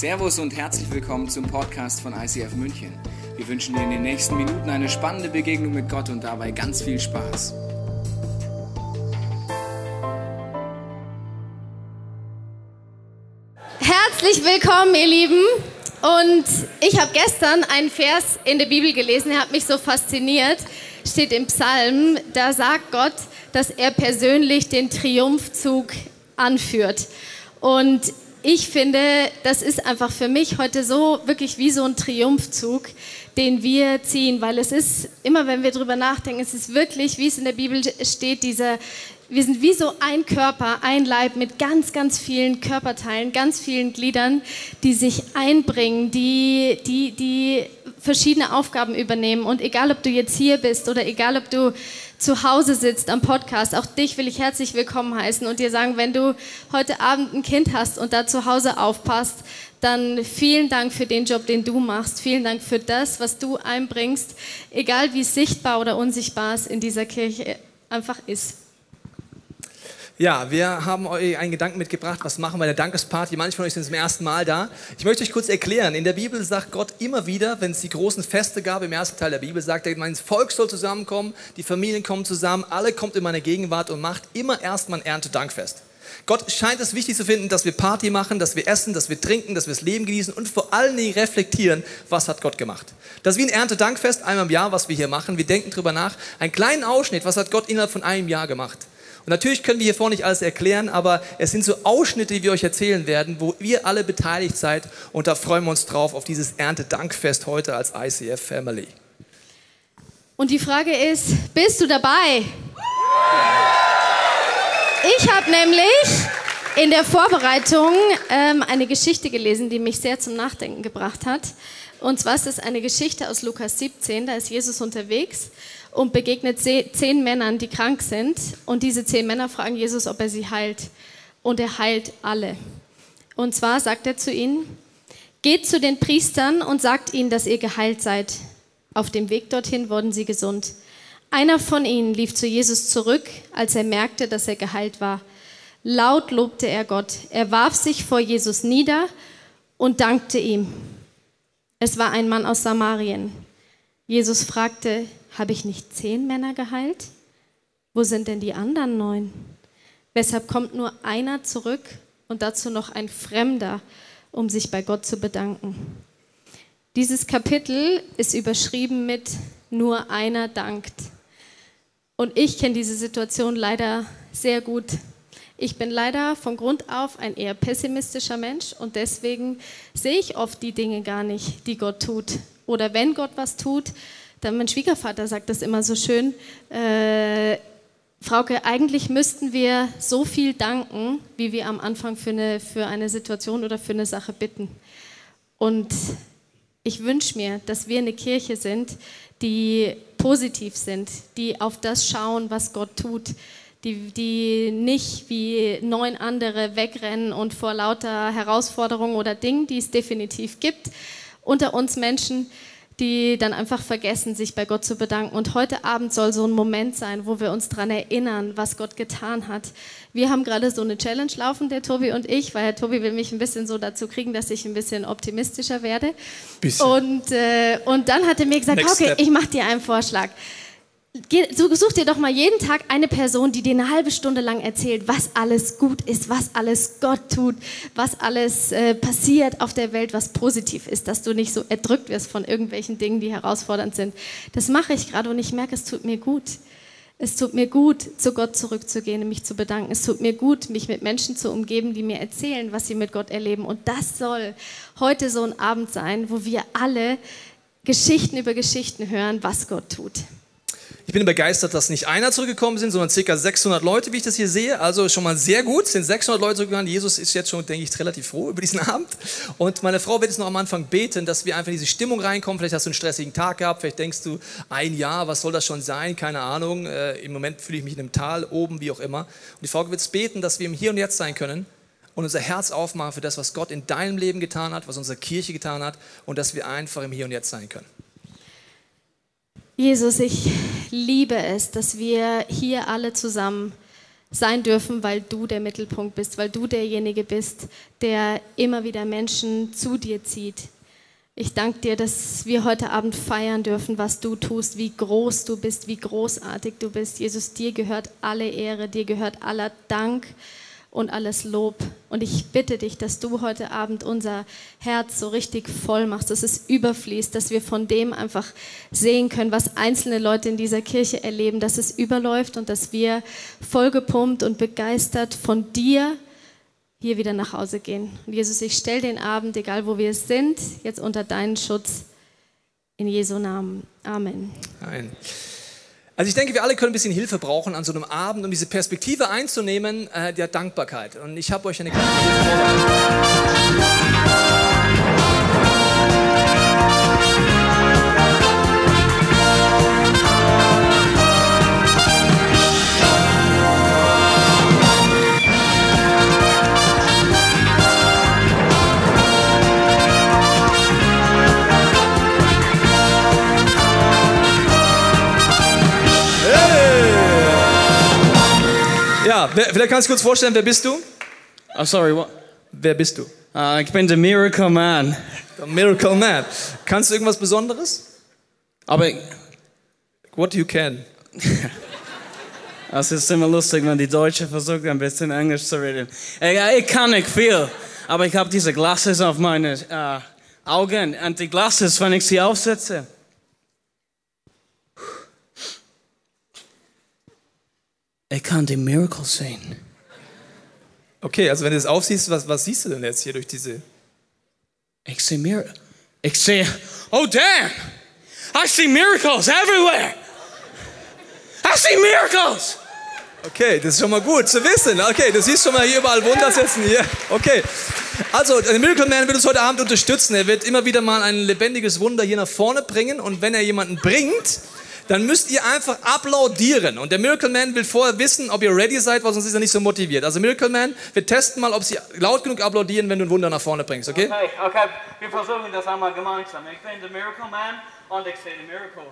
Servus und herzlich willkommen zum Podcast von ICF München. Wir wünschen dir in den nächsten Minuten eine spannende Begegnung mit Gott und dabei ganz viel Spaß. Herzlich willkommen, ihr Lieben. Und ich habe gestern einen Vers in der Bibel gelesen, der hat mich so fasziniert. Steht im Psalm, da sagt Gott, dass er persönlich den Triumphzug anführt. Und ich finde, das ist einfach für mich heute so wirklich wie so ein Triumphzug, den wir ziehen, weil es ist immer, wenn wir darüber nachdenken, es ist wirklich, wie es in der Bibel steht, dieser wir sind wie so ein Körper, ein Leib mit ganz, ganz vielen Körperteilen, ganz vielen Gliedern, die sich einbringen, die, die, die verschiedene Aufgaben übernehmen. Und egal, ob du jetzt hier bist oder egal, ob du zu Hause sitzt am Podcast, auch dich will ich herzlich willkommen heißen und dir sagen, wenn du heute Abend ein Kind hast und da zu Hause aufpasst, dann vielen Dank für den Job, den du machst. Vielen Dank für das, was du einbringst, egal wie sichtbar oder unsichtbar es in dieser Kirche einfach ist. Ja, wir haben euch einen Gedanken mitgebracht, was machen wir der Dankesparty. Manche von euch sind zum ersten Mal da. Ich möchte euch kurz erklären, in der Bibel sagt Gott immer wieder, wenn es die großen Feste gab, im ersten Teil der Bibel sagt er, mein Volk soll zusammenkommen, die Familien kommen zusammen, alle kommt in meine Gegenwart und macht immer erstmal ein Erntedankfest. Gott scheint es wichtig zu finden, dass wir Party machen, dass wir essen, dass wir trinken, dass wir das Leben genießen und vor allen Dingen reflektieren, was hat Gott gemacht. Das ist wie ein Erntedankfest einmal im Jahr, was wir hier machen. Wir denken darüber nach. Einen kleinen Ausschnitt, was hat Gott innerhalb von einem Jahr gemacht. Und natürlich können wir hier vorne nicht alles erklären, aber es sind so Ausschnitte, die wir euch erzählen werden, wo ihr alle beteiligt seid. Und da freuen wir uns drauf auf dieses Erntedankfest heute als ICF Family. Und die Frage ist, bist du dabei? Ich habe nämlich in der Vorbereitung ähm, eine Geschichte gelesen, die mich sehr zum Nachdenken gebracht hat. Und zwar ist es eine Geschichte aus Lukas 17, da ist Jesus unterwegs und begegnet zehn Männern, die krank sind. Und diese zehn Männer fragen Jesus, ob er sie heilt. Und er heilt alle. Und zwar sagt er zu ihnen, geht zu den Priestern und sagt ihnen, dass ihr geheilt seid. Auf dem Weg dorthin wurden sie gesund. Einer von ihnen lief zu Jesus zurück, als er merkte, dass er geheilt war. Laut lobte er Gott. Er warf sich vor Jesus nieder und dankte ihm. Es war ein Mann aus Samarien. Jesus fragte, habe ich nicht zehn Männer geheilt? Wo sind denn die anderen neun? Weshalb kommt nur einer zurück und dazu noch ein Fremder, um sich bei Gott zu bedanken? Dieses Kapitel ist überschrieben mit nur einer dankt. Und ich kenne diese Situation leider sehr gut. Ich bin leider von Grund auf ein eher pessimistischer Mensch und deswegen sehe ich oft die Dinge gar nicht, die Gott tut. Oder wenn Gott was tut, dann mein Schwiegervater sagt das immer so schön. Äh, Frauke, eigentlich müssten wir so viel danken, wie wir am Anfang für eine, für eine Situation oder für eine Sache bitten. Und ich wünsche mir, dass wir eine Kirche sind, die positiv sind, die auf das schauen, was Gott tut, die, die nicht wie neun andere wegrennen und vor lauter Herausforderungen oder Dingen, die es definitiv gibt, unter uns Menschen, die dann einfach vergessen, sich bei Gott zu bedanken. Und heute Abend soll so ein Moment sein, wo wir uns daran erinnern, was Gott getan hat. Wir haben gerade so eine Challenge laufen, der Tobi und ich, weil Herr Tobi will mich ein bisschen so dazu kriegen, dass ich ein bisschen optimistischer werde. Bisschen. Und, äh, und dann hat er mir gesagt, Next okay, step. ich mache dir einen Vorschlag such dir doch mal jeden Tag eine Person, die dir eine halbe Stunde lang erzählt, was alles gut ist, was alles Gott tut, was alles äh, passiert auf der Welt, was positiv ist, dass du nicht so erdrückt wirst von irgendwelchen Dingen, die herausfordernd sind. Das mache ich gerade und ich merke, es tut mir gut. Es tut mir gut, zu Gott zurückzugehen und mich zu bedanken. Es tut mir gut, mich mit Menschen zu umgeben, die mir erzählen, was sie mit Gott erleben. Und das soll heute so ein Abend sein, wo wir alle Geschichten über Geschichten hören, was Gott tut. Ich bin begeistert, dass nicht einer zurückgekommen sind, sondern ca. 600 Leute, wie ich das hier sehe. Also schon mal sehr gut, sind 600 Leute zurückgekommen. Jesus ist jetzt schon, denke ich, relativ froh über diesen Abend. Und meine Frau wird jetzt noch am Anfang beten, dass wir einfach in diese Stimmung reinkommen. Vielleicht hast du einen stressigen Tag gehabt, vielleicht denkst du, ein Jahr, was soll das schon sein? Keine Ahnung. Äh, Im Moment fühle ich mich in einem Tal, oben, wie auch immer. Und die Frau wird beten, dass wir im Hier und Jetzt sein können und unser Herz aufmachen für das, was Gott in deinem Leben getan hat, was unsere Kirche getan hat und dass wir einfach im Hier und Jetzt sein können. Jesus, ich liebe es, dass wir hier alle zusammen sein dürfen, weil du der Mittelpunkt bist, weil du derjenige bist, der immer wieder Menschen zu dir zieht. Ich danke dir, dass wir heute Abend feiern dürfen, was du tust, wie groß du bist, wie großartig du bist. Jesus, dir gehört alle Ehre, dir gehört aller Dank und alles Lob. Und ich bitte dich, dass du heute Abend unser Herz so richtig voll machst, dass es überfließt, dass wir von dem einfach sehen können, was einzelne Leute in dieser Kirche erleben, dass es überläuft und dass wir vollgepumpt und begeistert von dir hier wieder nach Hause gehen. Und Jesus, ich stelle den Abend, egal wo wir sind, jetzt unter deinen Schutz. In Jesu Namen. Amen. Amen. Also ich denke, wir alle können ein bisschen Hilfe brauchen an so einem Abend, um diese Perspektive einzunehmen äh, der Dankbarkeit. Und ich habe euch eine kleine Ja, vielleicht kannst du kurz vorstellen, wer bist du? I'm sorry, what? Wer bist du? Uh, ich bin der Miracle Man. The Miracle Man. Kannst du irgendwas Besonderes? Aber What you can. es ist immer lustig, wenn die Deutschen versuchen, ein bisschen Englisch zu reden. Ich, kann nicht viel, aber ich habe diese Glasses auf meine uh, Augen und die Glasses, wenn ich sie aufsetze. Ich kann die Miracle sehen. Okay, also wenn du das aufsiehst, was, was siehst du denn jetzt hier durch diese... Ich sehe Miracle. Ich sehe, oh damn, I see miracles everywhere. I see miracles. Okay, das ist schon mal gut zu wissen. Okay, du siehst schon mal hier überall Wunder setzen hier. Okay. Also, der Miracle Man wird uns heute Abend unterstützen. Er wird immer wieder mal ein lebendiges Wunder hier nach vorne bringen. Und wenn er jemanden bringt, dann müsst ihr einfach applaudieren. Und der Miracle Man will vorher wissen, ob ihr ready seid, weil sonst ist er nicht so motiviert. Also Miracle Man, wir testen mal, ob sie laut genug applaudieren, wenn du ein Wunder nach vorne bringst, okay? Okay, okay, wir versuchen das einmal gemeinsam. Ich bin der Miracle Man und ich sehe die Miracle.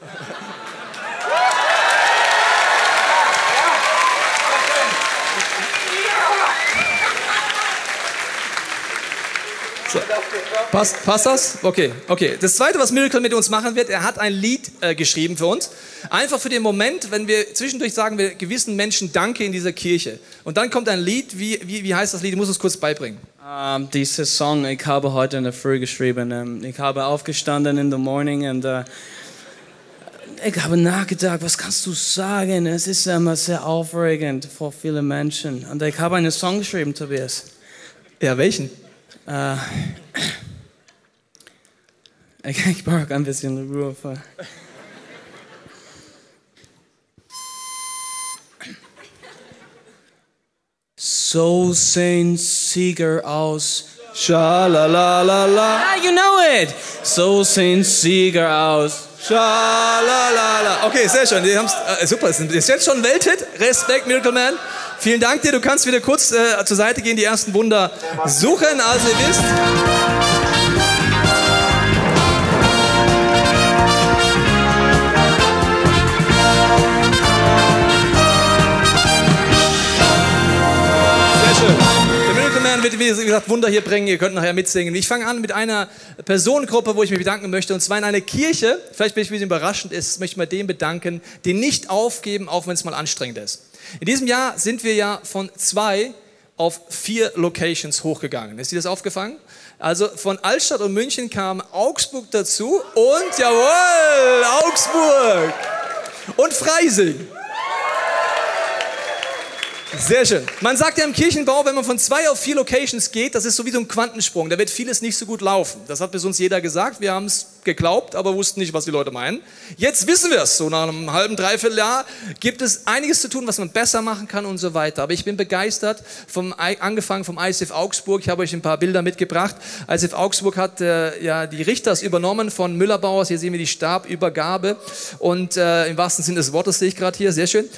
So. Passt, passt das? Okay, okay. Das zweite, was Miracle mit uns machen wird, er hat ein Lied äh, geschrieben für uns. Einfach für den Moment, wenn wir zwischendurch sagen, wir gewissen Menschen Danke in dieser Kirche. Und dann kommt ein Lied, wie, wie, wie heißt das Lied? Ich muss es kurz beibringen. Um, dieses Song, ich habe heute in der Früh geschrieben. Um, ich habe aufgestanden in the morning und uh, ich habe nachgedacht, was kannst du sagen? Es ist immer sehr aufregend vor vielen Menschen. Und ich habe einen Song geschrieben, Tobias. Ja, welchen? Uh, ich, brauche ein bisschen Ruhe. Für. So sehen Sieger aus. Schalalalala. Ah, you know it. So sehen Sieger aus. Schalalala. Okay, sehr schön. Die haben's, äh, super, ist jetzt schon Welthit. Respekt, Miracle Man. Vielen Dank dir. Du kannst wieder kurz äh, zur Seite gehen, die ersten Wunder suchen. Also ihr wisst. Wird, wie gesagt, Wunder hier bringen. Ihr könnt nachher mitsingen. Ich fange an mit einer Personengruppe, wo ich mich bedanken möchte. Und zwar in einer Kirche. Vielleicht bin ich ein bisschen überraschend ist, möchte ich mal dem bedanken, die nicht aufgeben, auch wenn es mal anstrengend ist. In diesem Jahr sind wir ja von zwei auf vier Locations hochgegangen. Ist dir das aufgefallen? Also von Altstadt und München kam Augsburg dazu und jawohl, Augsburg und Freising. Sehr schön. Man sagt ja im Kirchenbau, wenn man von zwei auf vier Locations geht, das ist so wie so ein Quantensprung. Da wird vieles nicht so gut laufen. Das hat bis uns jeder gesagt. Wir haben es geglaubt, aber wussten nicht, was die Leute meinen. Jetzt wissen wir es. So nach einem halben, dreiviertel Jahr gibt es einiges zu tun, was man besser machen kann und so weiter. Aber ich bin begeistert, vom, angefangen vom ISF Augsburg. Ich habe euch ein paar Bilder mitgebracht. ISF Augsburg hat äh, ja die Richters übernommen von Müller-Bauers. Hier sehen wir die Stabübergabe. Und äh, im wahrsten Sinne des Wortes sehe ich gerade hier. Sehr schön.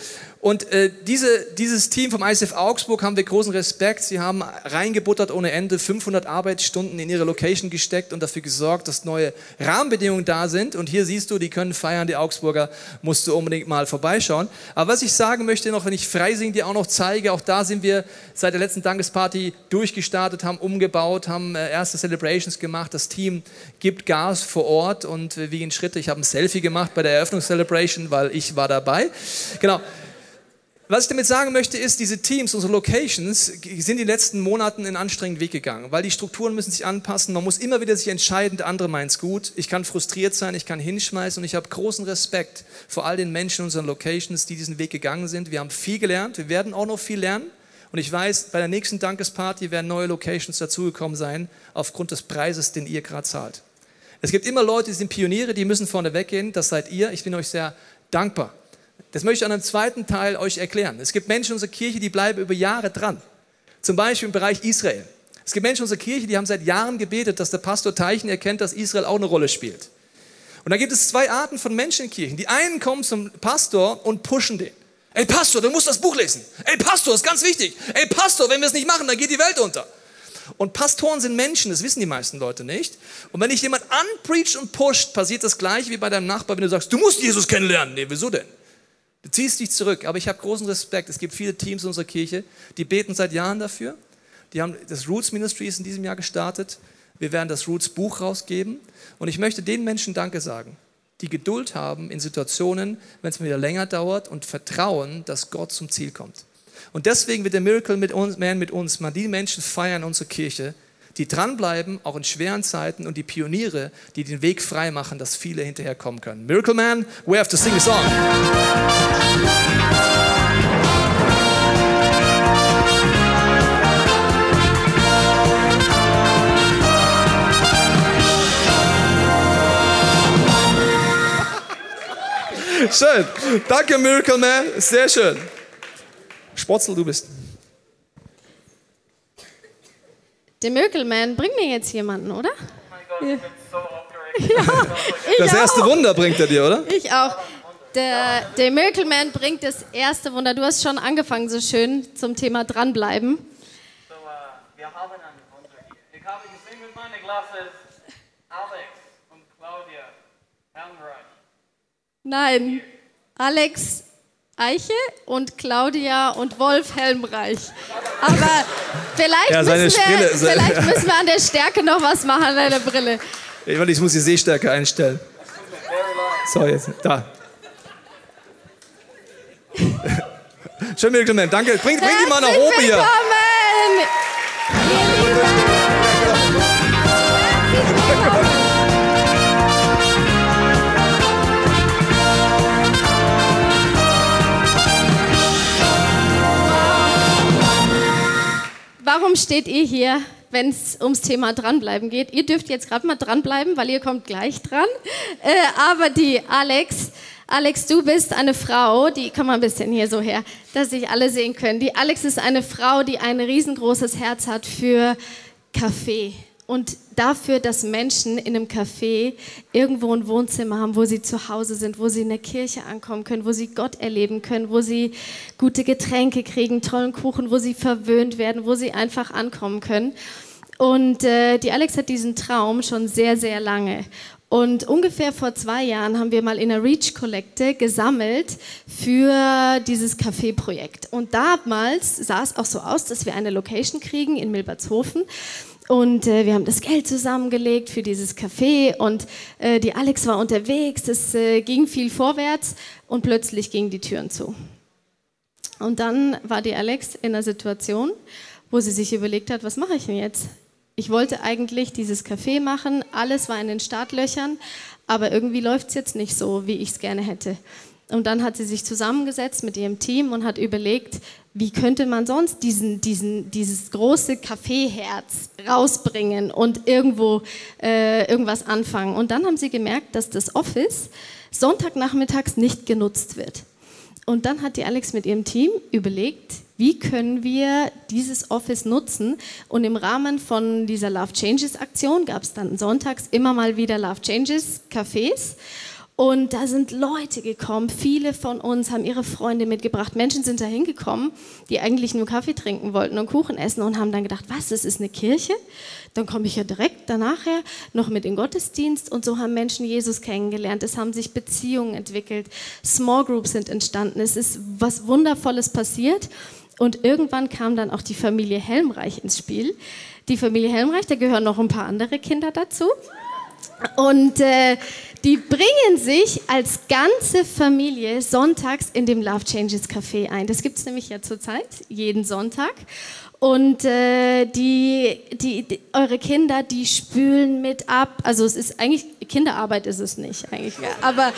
Und äh, diese, dieses Team vom ICF Augsburg haben wir großen Respekt. Sie haben reingebuttert ohne Ende, 500 Arbeitsstunden in ihre Location gesteckt und dafür gesorgt, dass neue Rahmenbedingungen da sind. Und hier siehst du, die können feiern, die Augsburger, musst du unbedingt mal vorbeischauen. Aber was ich sagen möchte noch, wenn ich Freising dir auch noch zeige, auch da sind wir seit der letzten Dankesparty durchgestartet, haben umgebaut, haben äh, erste Celebrations gemacht. Das Team gibt Gas vor Ort und äh, wir gehen Schritte. Ich habe ein Selfie gemacht bei der Eröffnungscelebration, weil ich war dabei. Genau. Was ich damit sagen möchte, ist, diese Teams, unsere Locations, sind in den letzten Monaten einen anstrengenden Weg gegangen, weil die Strukturen müssen sich anpassen. Man muss immer wieder sich entscheiden, der andere meint es gut. Ich kann frustriert sein, ich kann hinschmeißen und ich habe großen Respekt vor all den Menschen in unseren Locations, die diesen Weg gegangen sind. Wir haben viel gelernt, wir werden auch noch viel lernen. Und ich weiß, bei der nächsten Dankesparty werden neue Locations dazugekommen sein, aufgrund des Preises, den ihr gerade zahlt. Es gibt immer Leute, die sind Pioniere, die müssen vorne weggehen. Das seid ihr. Ich bin euch sehr dankbar. Das möchte ich an einem zweiten Teil euch erklären. Es gibt Menschen in unserer Kirche, die bleiben über Jahre dran. Zum Beispiel im Bereich Israel. Es gibt Menschen in unserer Kirche, die haben seit Jahren gebetet, dass der Pastor Teichen erkennt, dass Israel auch eine Rolle spielt. Und da gibt es zwei Arten von Menschen in Kirchen. Die einen kommen zum Pastor und pushen den. Ey Pastor, du musst das Buch lesen. Ey Pastor, ist ganz wichtig. Ey Pastor, wenn wir es nicht machen, dann geht die Welt unter. Und Pastoren sind Menschen, das wissen die meisten Leute nicht. Und wenn dich jemand anpreacht und pusht, passiert das gleiche wie bei deinem Nachbar, wenn du sagst, du musst Jesus kennenlernen. Nee, wieso denn? Du ziehst dich zurück, aber ich habe großen Respekt. Es gibt viele Teams in unserer Kirche, die beten seit Jahren dafür. Die haben das Roots Ministry ist in diesem Jahr gestartet. Wir werden das Roots Buch rausgeben. Und ich möchte den Menschen Danke sagen, die Geduld haben in Situationen, wenn es wieder länger dauert und vertrauen, dass Gott zum Ziel kommt. Und deswegen wird der Miracle mit uns, Man mit uns mal die Menschen feiern in unserer Kirche, die dranbleiben, auch in schweren Zeiten und die Pioniere, die den Weg frei machen, dass viele hinterher kommen können. Miracle Man, we have to sing a song. Schön. Danke, Miracle Man. Sehr schön. Spotzel, du bist. Der Miracle Man bringt mir jetzt jemanden, oder? Oh Ja. ich Das erste auch. Wunder bringt er dir, oder? Ich auch. Der, der Miracle Man bringt das erste Wunder. Du hast schon angefangen so schön zum Thema dranbleiben. So, äh, wir haben einen Wunder hier. Ich habe gesehen mit meinen Glasses Alex und Claudia Helmreich. Nein, Alex Eiche und Claudia und Wolf Helmreich. Aber vielleicht, Ja, müssen, wir, seine- vielleicht müssen wir an der Stärke noch was machen an deiner Brille. Ich, muss die Sehstärke einstellen. So, jetzt, da. Schön, Man. Danke. Bring, bring die mal nach oben hier. Willkommen! Warum steht ihr hier, wenn es ums Thema dranbleiben geht? Ihr dürft jetzt gerade mal dranbleiben, weil ihr kommt gleich dran. Äh, aber die Alex, Alex, du bist eine Frau, die, komm mal ein bisschen hier so her, dass sich alle sehen können. Die Alex ist eine Frau, die ein riesengroßes Herz hat für Kaffee und dafür, dass Menschen in einem Café irgendwo ein Wohnzimmer haben, wo sie zu Hause sind, wo sie in der Kirche ankommen können, wo sie Gott erleben können, wo sie gute Getränke kriegen, tollen Kuchen, wo sie verwöhnt werden, wo sie einfach ankommen können. Und äh, die Alex hat diesen Traum schon sehr, sehr lange. Und ungefähr vor zwei Jahren haben wir mal in der Reach-Kollekte gesammelt für dieses Café-Projekt. Und damals sah es auch so aus, dass wir eine Location kriegen in Milbertshofen. Und äh, wir haben das Geld zusammengelegt für dieses Café und äh, die Alex war unterwegs, es äh, ging viel vorwärts und plötzlich gingen die Türen zu. Und dann war die Alex in einer Situation, wo sie sich überlegt hat, was mache ich denn jetzt? Ich wollte eigentlich dieses Café machen, alles war in den Startlöchern, aber irgendwie läuft es jetzt nicht so, wie ich es gerne hätte. Und dann hat sie sich zusammengesetzt mit ihrem Team und hat überlegt, wie könnte man sonst diesen, diesen, dieses große Kaffeeherz rausbringen und irgendwo äh, irgendwas anfangen. Und dann haben sie gemerkt, dass das Office Sonntagnachmittags nicht genutzt wird. Und dann hat die Alex mit ihrem Team überlegt, wie können wir dieses Office nutzen. Und im Rahmen von dieser Love Changes Aktion gab es dann sonntags immer mal wieder Love Changes Cafés. Und da sind Leute gekommen. Viele von uns haben ihre Freunde mitgebracht. Menschen sind da hingekommen, die eigentlich nur Kaffee trinken wollten und Kuchen essen und haben dann gedacht, was, das ist eine Kirche? Dann komme ich ja direkt danach her noch mit in Gottesdienst. Und so haben Menschen Jesus kennengelernt. Es haben sich Beziehungen entwickelt. Small Groups sind entstanden. Es ist was Wundervolles passiert. Und irgendwann kam dann auch die Familie Helmreich ins Spiel. Die Familie Helmreich, da gehören noch ein paar andere Kinder dazu. Und äh, die bringen sich als ganze Familie sonntags in dem Love Changes Café ein. Das gibt es nämlich ja zurzeit, jeden Sonntag. Und äh, die, die, die, eure Kinder, die spülen mit ab. Also es ist eigentlich, Kinderarbeit ist es nicht eigentlich. Aber,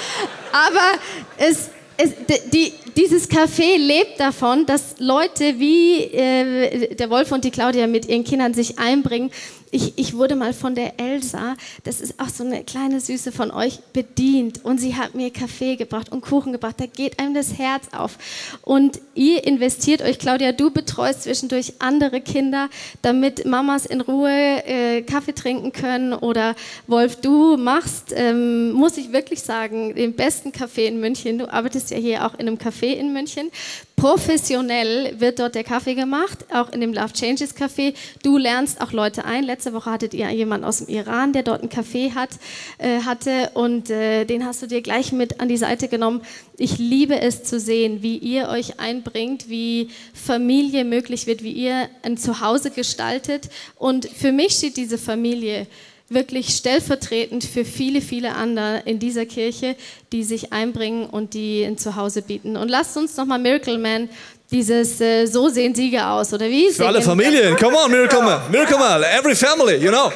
aber es, es, die, dieses Café lebt davon, dass Leute wie äh, der Wolf und die Claudia mit ihren Kindern sich einbringen ich, ich wurde mal von der Elsa, das ist auch so eine kleine Süße von euch, bedient. Und sie hat mir Kaffee gebracht und Kuchen gebracht. Da geht einem das Herz auf. Und ihr investiert euch, Claudia, du betreust zwischendurch andere Kinder, damit Mamas in Ruhe äh, Kaffee trinken können. Oder Wolf, du machst, ähm, muss ich wirklich sagen, den besten Kaffee in München. Du arbeitest ja hier auch in einem Café in München. Professionell wird dort der Kaffee gemacht, auch in dem Love Changes Café. Du lernst auch Leute ein. Letzte Woche hattet ihr jemanden aus dem Iran, der dort einen Café hat, äh, hatte und äh, den hast du dir gleich mit an die Seite genommen. Ich liebe es zu sehen, wie ihr euch einbringt, wie Familie möglich wird, wie ihr ein Zuhause gestaltet. Und für mich steht diese Familie wirklich stellvertretend für viele, viele andere in dieser Kirche, die sich einbringen und die ein Zuhause bieten. Und lasst uns nochmal Miracle Man dieses äh, So sehen Siege aus, oder wie? Für alle Familien, come on, Miracle Man, Miracle Man, every family, you know.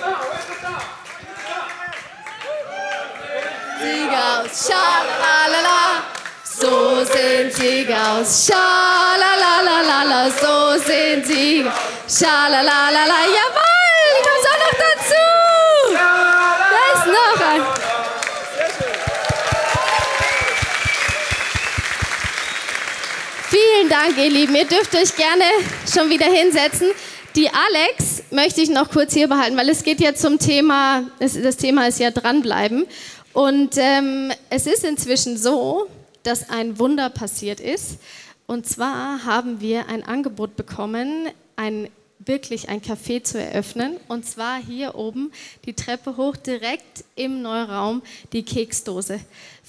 Siege aus, schalalala, so sehen Siege aus, schalalala, so sehen Siege, schalalala, jawohl, Vielen Dank, ihr Lieben. Ihr dürft euch gerne schon wieder hinsetzen. Die Alex möchte ich noch kurz hier behalten, weil es geht ja zum Thema, das Thema ist ja dranbleiben. Und ähm, es ist inzwischen so, dass ein Wunder passiert ist. Und zwar haben wir ein Angebot bekommen, ein wirklich ein Café zu eröffnen. Und zwar hier oben die Treppe hoch, direkt im Neuraum, die Keksdose.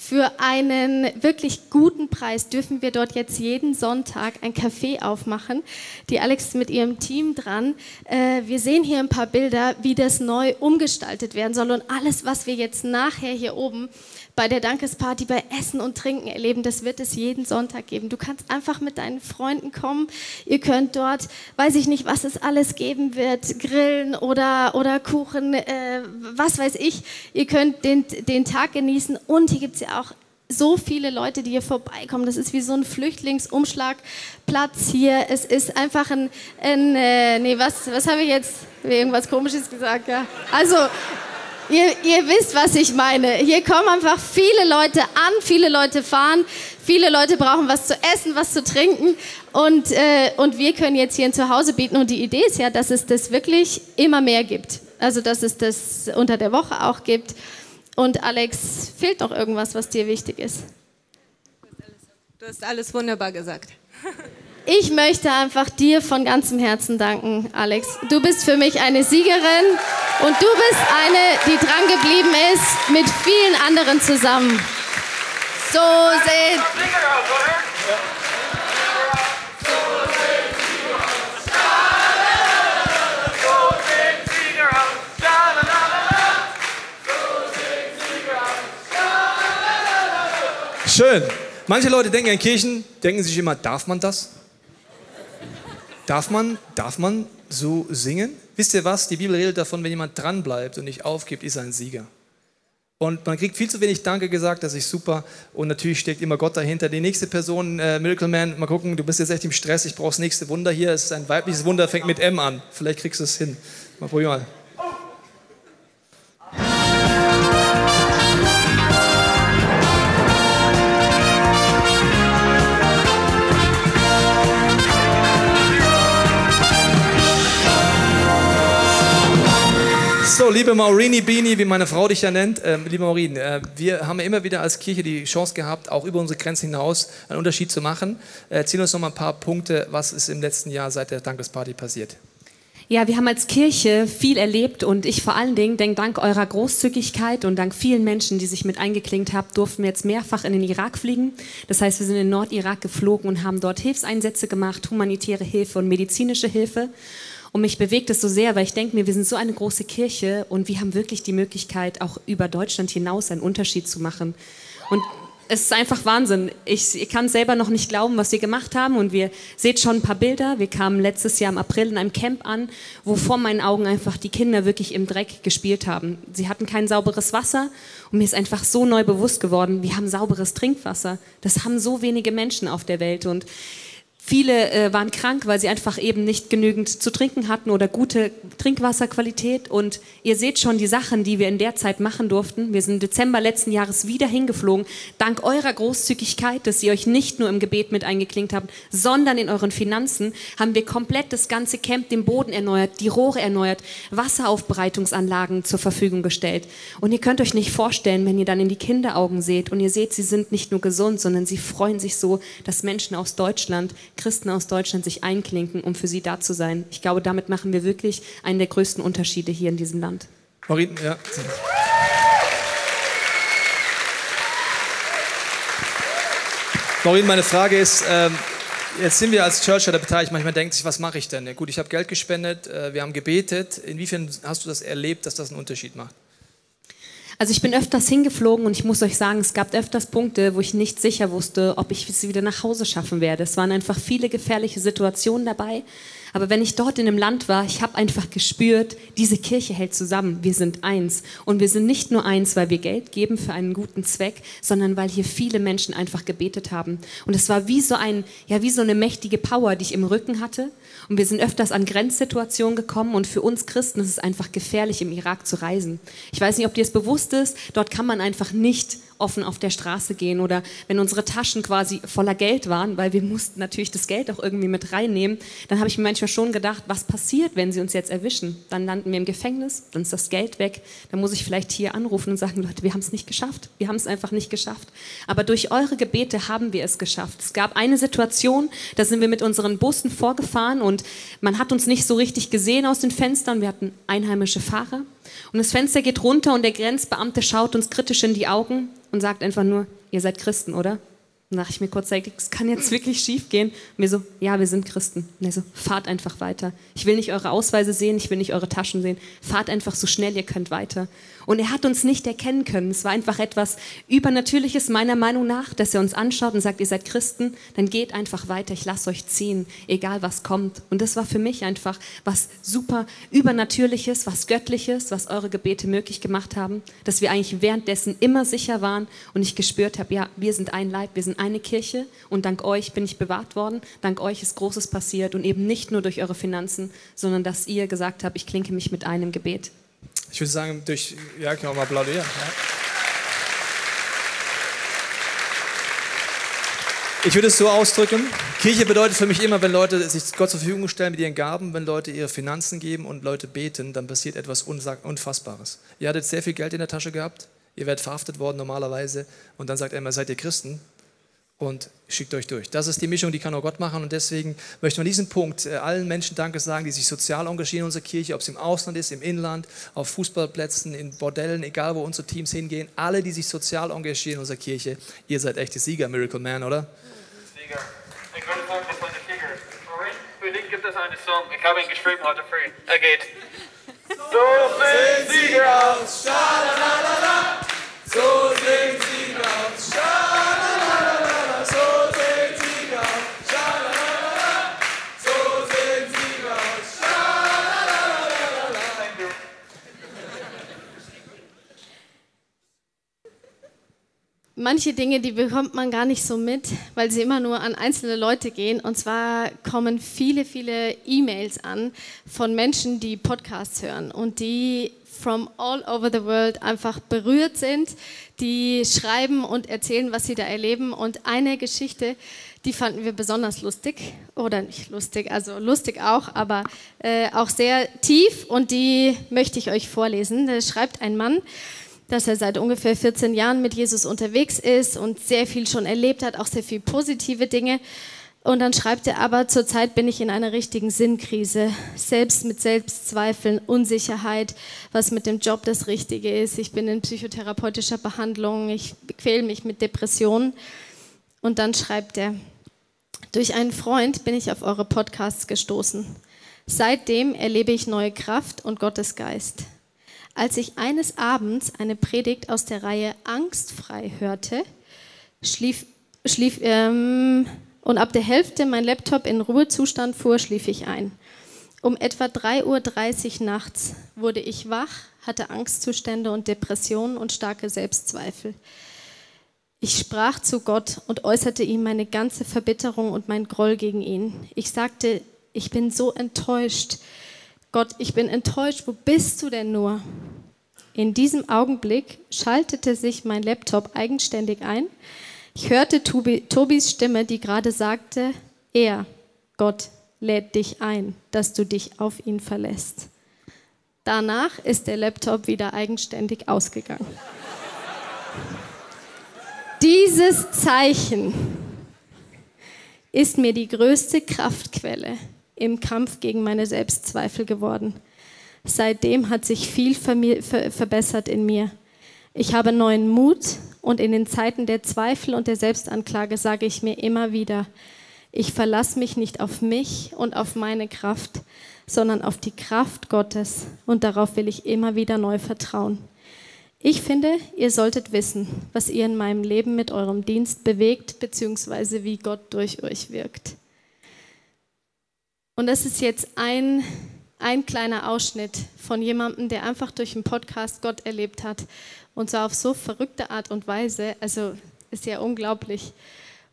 Für einen wirklich guten Preis dürfen wir dort jetzt jeden Sonntag ein Café aufmachen. Die Alex ist mit ihrem Team dran. Äh, wir sehen hier ein paar Bilder, wie das neu umgestaltet werden soll. Und alles, was wir jetzt nachher hier oben bei der Dankesparty, bei Essen und Trinken erleben. Das wird es jeden Sonntag geben. Du kannst einfach mit deinen Freunden kommen. Ihr könnt dort, weiß ich nicht, was es alles geben wird, grillen oder, oder Kuchen, äh, was weiß ich. Ihr könnt den, den Tag genießen und hier gibt es ja auch so viele Leute, die hier vorbeikommen. Das ist wie so ein Flüchtlingsumschlagplatz hier. Es ist einfach ein, ein äh, nee, was, was habe ich jetzt? Irgendwas Komisches gesagt, ja. Also, Ihr, ihr, wisst, was ich meine. Hier kommen einfach viele Leute an, viele Leute fahren, viele Leute brauchen was zu essen, was zu trinken und, äh, und wir können jetzt hier ein Zuhause bieten. Und die Idee ist ja, dass es das wirklich immer mehr gibt. Also, dass es das unter der Woche auch gibt. Und Alex, fehlt noch irgendwas, was dir wichtig ist? Du hast alles wunderbar gesagt. Ich möchte einfach dir von ganzem Herzen danken, Alex. Du bist für mich eine Siegerin und du bist eine, die dran geblieben ist mit vielen anderen zusammen. So sehen. Schön. Manche Leute denken in Kirchen, denken sich immer, darf man das? Darf man, darf man so singen? Wisst ihr was? Die Bibel redet davon, wenn jemand dranbleibt und nicht aufgibt, ist er ein Sieger. Und man kriegt viel zu wenig Danke gesagt, das ist super. Und natürlich steckt immer Gott dahinter. Die nächste Person, äh, Miracle Man, mal gucken, du bist jetzt echt im Stress, ich brauche das nächste Wunder hier. Es ist ein weibliches Wunder, fängt mit M an. Vielleicht kriegst du es hin. Mal probier mal. Liebe Maurini Bini, wie meine Frau dich ja nennt, ähm, liebe Maurin, äh, wir haben ja immer wieder als Kirche die Chance gehabt, auch über unsere Grenzen hinaus einen Unterschied zu machen. Erzähl uns noch mal ein paar Punkte, was ist im letzten Jahr seit der Dankesparty passiert. Ja, wir haben als Kirche viel erlebt und ich vor allen Dingen denke, dank eurer Großzügigkeit und dank vielen Menschen, die sich mit eingeklinkt haben, durften wir jetzt mehrfach in den Irak fliegen. Das heißt, wir sind in Nordirak geflogen und haben dort Hilfseinsätze gemacht, humanitäre Hilfe und medizinische Hilfe. Und mich bewegt es so sehr, weil ich denke mir, wir sind so eine große Kirche und wir haben wirklich die Möglichkeit, auch über Deutschland hinaus einen Unterschied zu machen. Und es ist einfach Wahnsinn. Ich, ich kann selber noch nicht glauben, was wir gemacht haben. Und wir seht schon ein paar Bilder. Wir kamen letztes Jahr im April in einem Camp an, wo vor meinen Augen einfach die Kinder wirklich im Dreck gespielt haben. Sie hatten kein sauberes Wasser. Und mir ist einfach so neu bewusst geworden, wir haben sauberes Trinkwasser. Das haben so wenige Menschen auf der Welt. Und Viele äh, waren krank, weil sie einfach eben nicht genügend zu trinken hatten oder gute Trinkwasserqualität. Und ihr seht schon die Sachen, die wir in der Zeit machen durften. Wir sind im Dezember letzten Jahres wieder hingeflogen. Dank eurer Großzügigkeit, dass ihr euch nicht nur im Gebet mit eingeklinkt habt, sondern in euren Finanzen, haben wir komplett das ganze Camp, den Boden erneuert, die Rohre erneuert, Wasseraufbereitungsanlagen zur Verfügung gestellt. Und ihr könnt euch nicht vorstellen, wenn ihr dann in die Kinderaugen seht und ihr seht, sie sind nicht nur gesund, sondern sie freuen sich so, dass Menschen aus Deutschland Christen aus Deutschland sich einklinken, um für sie da zu sein. Ich glaube, damit machen wir wirklich einen der größten Unterschiede hier in diesem Land. Maureen, ja. Maureen, meine Frage ist, ähm, jetzt sind wir als Church da beteiligt, manchmal denkt sich, was mache ich denn? Ja, gut, ich habe Geld gespendet, äh, wir haben gebetet. Inwiefern hast du das erlebt, dass das einen Unterschied macht? Also ich bin öfters hingeflogen und ich muss euch sagen, es gab öfters Punkte, wo ich nicht sicher wusste, ob ich es wieder nach Hause schaffen werde. Es waren einfach viele gefährliche Situationen dabei. Aber wenn ich dort in einem Land war, ich habe einfach gespürt, diese Kirche hält zusammen. Wir sind eins. Und wir sind nicht nur eins, weil wir Geld geben für einen guten Zweck, sondern weil hier viele Menschen einfach gebetet haben. Und es war wie so ein, ja, wie so eine mächtige Power, die ich im Rücken hatte. Und wir sind öfters an Grenzsituationen gekommen und für uns Christen ist es einfach gefährlich, im Irak zu reisen. Ich weiß nicht, ob dir es bewusst ist, dort kann man einfach nicht offen auf der Straße gehen oder wenn unsere Taschen quasi voller Geld waren, weil wir mussten natürlich das Geld auch irgendwie mit reinnehmen, dann habe ich mir manchmal schon gedacht, was passiert, wenn sie uns jetzt erwischen? Dann landen wir im Gefängnis, dann ist das Geld weg, dann muss ich vielleicht hier anrufen und sagen, Leute, wir haben es nicht geschafft, wir haben es einfach nicht geschafft. Aber durch eure Gebete haben wir es geschafft. Es gab eine Situation, da sind wir mit unseren Bussen vorgefahren und man hat uns nicht so richtig gesehen aus den Fenstern, wir hatten einheimische Fahrer und das Fenster geht runter und der Grenzbeamte schaut uns kritisch in die Augen und sagt einfach nur, ihr seid Christen, oder? Und dachte ich mir kurz, es kann jetzt wirklich schief gehen. Mir so, ja, wir sind Christen. Und er so, fahrt einfach weiter. Ich will nicht eure Ausweise sehen, ich will nicht eure Taschen sehen. Fahrt einfach so schnell ihr könnt weiter. Und er hat uns nicht erkennen können. Es war einfach etwas Übernatürliches meiner Meinung nach, dass er uns anschaut und sagt, ihr seid Christen, dann geht einfach weiter, ich lasse euch ziehen, egal was kommt. Und das war für mich einfach was super Übernatürliches, was Göttliches, was eure Gebete möglich gemacht haben, dass wir eigentlich währenddessen immer sicher waren und ich gespürt habe, ja, wir sind ein Leib, wir sind eine Kirche und dank euch bin ich bewahrt worden, dank euch ist Großes passiert und eben nicht nur durch eure Finanzen, sondern dass ihr gesagt habt, ich klinke mich mit einem Gebet. Ich würde sagen, durch, ja, können wir mal applaudieren. Ja. Ich würde es so ausdrücken, Kirche bedeutet für mich immer, wenn Leute sich Gott zur Verfügung stellen mit ihren Gaben, wenn Leute ihre Finanzen geben und Leute beten, dann passiert etwas Unfassbares. Ihr hattet sehr viel Geld in der Tasche gehabt, ihr werdet verhaftet worden normalerweise und dann sagt er immer, seid ihr Christen? Und schickt euch durch. Das ist die Mischung, die kann nur Gott machen und deswegen möchte man diesen Punkt äh, allen Menschen Danke sagen, die sich sozial engagieren in unserer Kirche, ob es im Ausland ist, im Inland, auf Fußballplätzen, in Bordellen, egal wo unsere Teams hingehen, alle, die sich sozial engagieren in unserer Kirche, ihr seid echte Sieger, Miracle Man, oder? Sieger. Ich würde sagen, das war der Sieger. Für dich gibt es einen Song. Ich habe ihn geschrieben heute früh. Er geht. So sehen Sieger aus, schalalala. So sehen Sieger manche Dinge, die bekommt man gar nicht so mit, weil sie immer nur an einzelne Leute gehen. Und zwar kommen viele, viele E-Mails an von Menschen, die Podcasts hören und die from all over the world einfach berührt sind, die schreiben und erzählen, was sie da erleben. Und eine Geschichte, die fanden wir besonders lustig, oder nicht lustig, also lustig auch, aber äh, auch sehr tief und die möchte ich euch vorlesen. Da schreibt ein Mann, dass er seit ungefähr 14 Jahren mit Jesus unterwegs ist und sehr viel schon erlebt hat, auch sehr viel positive Dinge. Und dann schreibt er aber, zurzeit bin ich in einer richtigen Sinnkrise, selbst mit Selbstzweifeln, Unsicherheit, was mit dem Job das Richtige ist. Ich bin in psychotherapeutischer Behandlung, ich quäle mich mit Depressionen. Und dann schreibt er, durch einen Freund bin ich auf eure Podcasts gestoßen. Seitdem erlebe ich neue Kraft und Gottes Geist. Als ich eines Abends eine Predigt aus der Reihe Angstfrei hörte, schlief, schlief ähm, und ab der Hälfte mein Laptop in Ruhezustand fuhr, schlief ich ein. Um etwa 3.30 Uhr nachts wurde ich wach, hatte Angstzustände und Depressionen und starke Selbstzweifel. Ich sprach zu Gott und äußerte ihm meine ganze Verbitterung und mein Groll gegen ihn. Ich sagte, ich bin so enttäuscht. Gott, ich bin enttäuscht. Wo bist du denn nur? In diesem Augenblick schaltete sich mein Laptop eigenständig ein. Ich hörte Tobi, Tobis Stimme, die gerade sagte, er, Gott, lädt dich ein, dass du dich auf ihn verlässt. Danach ist der Laptop wieder eigenständig ausgegangen. Dieses Zeichen ist mir die größte Kraftquelle im Kampf gegen meine Selbstzweifel geworden. Seitdem hat sich viel verbessert in mir. Ich habe neuen Mut und in den Zeiten der Zweifel und der Selbstanklage sage ich mir immer wieder, ich verlasse mich nicht auf mich und auf meine Kraft, sondern auf die Kraft Gottes und darauf will ich immer wieder neu vertrauen. Ich finde, ihr solltet wissen, was ihr in meinem Leben mit eurem Dienst bewegt, beziehungsweise wie Gott durch euch wirkt. Und das ist jetzt ein, ein kleiner Ausschnitt von jemandem, der einfach durch einen Podcast Gott erlebt hat. Und zwar auf so verrückte Art und Weise. Also ist ja unglaublich.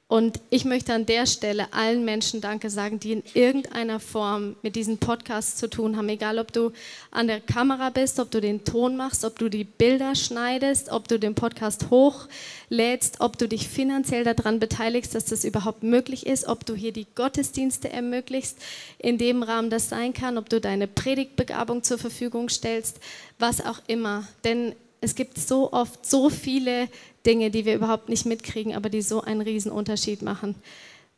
Und ich möchte an der Stelle allen Menschen Danke sagen, die in irgendeiner Form mit diesem Podcast zu tun haben. Egal, ob du an der Kamera bist, ob du den Ton machst, ob du die Bilder schneidest, ob du den Podcast hochlädst, ob du dich finanziell daran beteiligst, dass das überhaupt möglich ist, ob du hier die Gottesdienste ermöglichst, in dem Rahmen das sein kann, ob du deine Predigtbegabung zur Verfügung stellst, was auch immer. Denn es gibt so oft so viele Dinge, die wir überhaupt nicht mitkriegen, aber die so einen riesen Unterschied machen.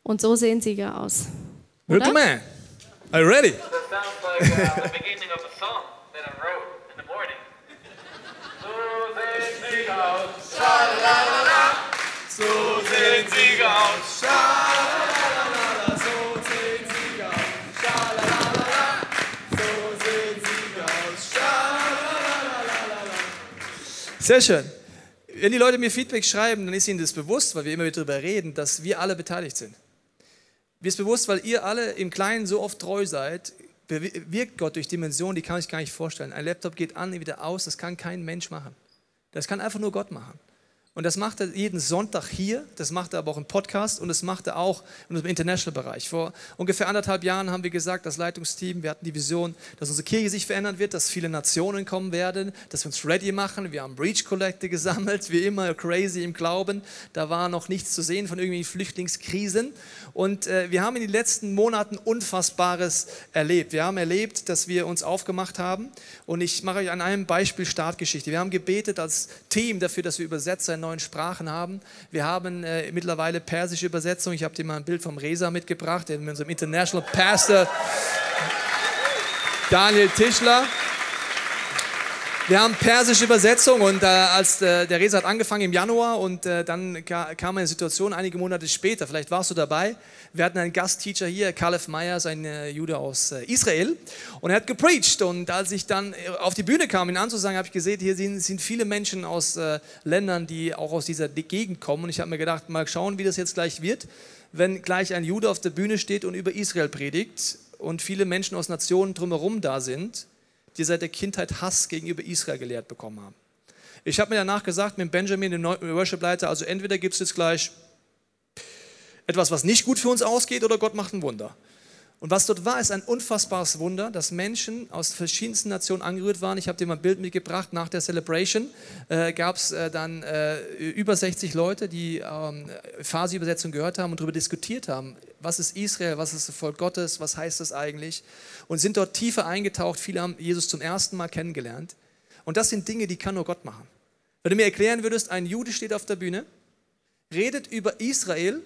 Und so sehen Sieger aus. Oder? Welcome man. Are you ready? That sounds like uh, the Sehr schön. Wenn die Leute mir Feedback schreiben, dann ist ihnen das bewusst, weil wir immer wieder darüber reden, dass wir alle beteiligt sind. Mir ist bewusst, weil ihr alle im Kleinen so oft treu seid, wirkt Gott durch Dimensionen, die kann ich gar nicht vorstellen. Ein Laptop geht an, wieder aus, das kann kein Mensch machen. Das kann einfach nur Gott machen. Und das macht er jeden Sonntag hier, das macht er aber auch im Podcast und das macht er auch in unserem International-Bereich. Vor ungefähr anderthalb Jahren haben wir gesagt, das Leitungsteam, wir hatten die Vision, dass unsere Kirche sich verändern wird, dass viele Nationen kommen werden, dass wir uns ready machen. Wir haben Breach Collecte gesammelt, wie immer crazy im Glauben. Da war noch nichts zu sehen von irgendwie Flüchtlingskrisen. Und äh, wir haben in den letzten Monaten Unfassbares erlebt. Wir haben erlebt, dass wir uns aufgemacht haben. Und ich mache euch an einem Beispiel Startgeschichte. Wir haben gebetet als Team dafür, dass wir Übersetzer neuen Sprachen haben. Wir haben äh, mittlerweile persische Übersetzung. Ich habe dir mal ein Bild vom Resa mitgebracht, mit unserem International Pastor Daniel Tischler. Wir haben persische Übersetzung und äh, als äh, der Resa hat angefangen im Januar und äh, dann ka kam eine Situation einige Monate später, vielleicht warst du dabei, wir hatten einen Gastteacher hier, Kalef Meyers, ein äh, Jude aus äh, Israel. Und er hat gepreacht und als ich dann äh, auf die Bühne kam, ihn anzusagen, habe ich gesehen, hier sind, sind viele Menschen aus Ländern, die auch aus dieser Gegend kommen. Und ich habe mir gedacht, mal schauen, wie das jetzt gleich wird, wenn gleich ein Jude auf der Bühne steht und über Israel predigt und viele Menschen aus Nationen drumherum da sind die seit der Kindheit Hass gegenüber Israel gelehrt bekommen haben. Ich habe mir danach gesagt mit Benjamin, dem Worship-Leiter, also entweder gibt es jetzt gleich etwas, was nicht gut für uns ausgeht, oder Gott macht ein Wunder. Und was dort war, ist ein unfassbares Wunder, dass Menschen aus verschiedensten Nationen angerührt waren. Ich habe dir mal ein Bild mitgebracht. Nach der Celebration äh, gab es äh, dann äh, über 60 Leute, die ähm, Farsi-Übersetzung gehört haben und darüber diskutiert haben. Was ist Israel? Was ist das Volk Gottes? Was heißt das eigentlich? Und sind dort tiefer eingetaucht. Viele haben Jesus zum ersten Mal kennengelernt. Und das sind Dinge, die kann nur Gott machen. Wenn du mir erklären würdest, ein Jude steht auf der Bühne, redet über Israel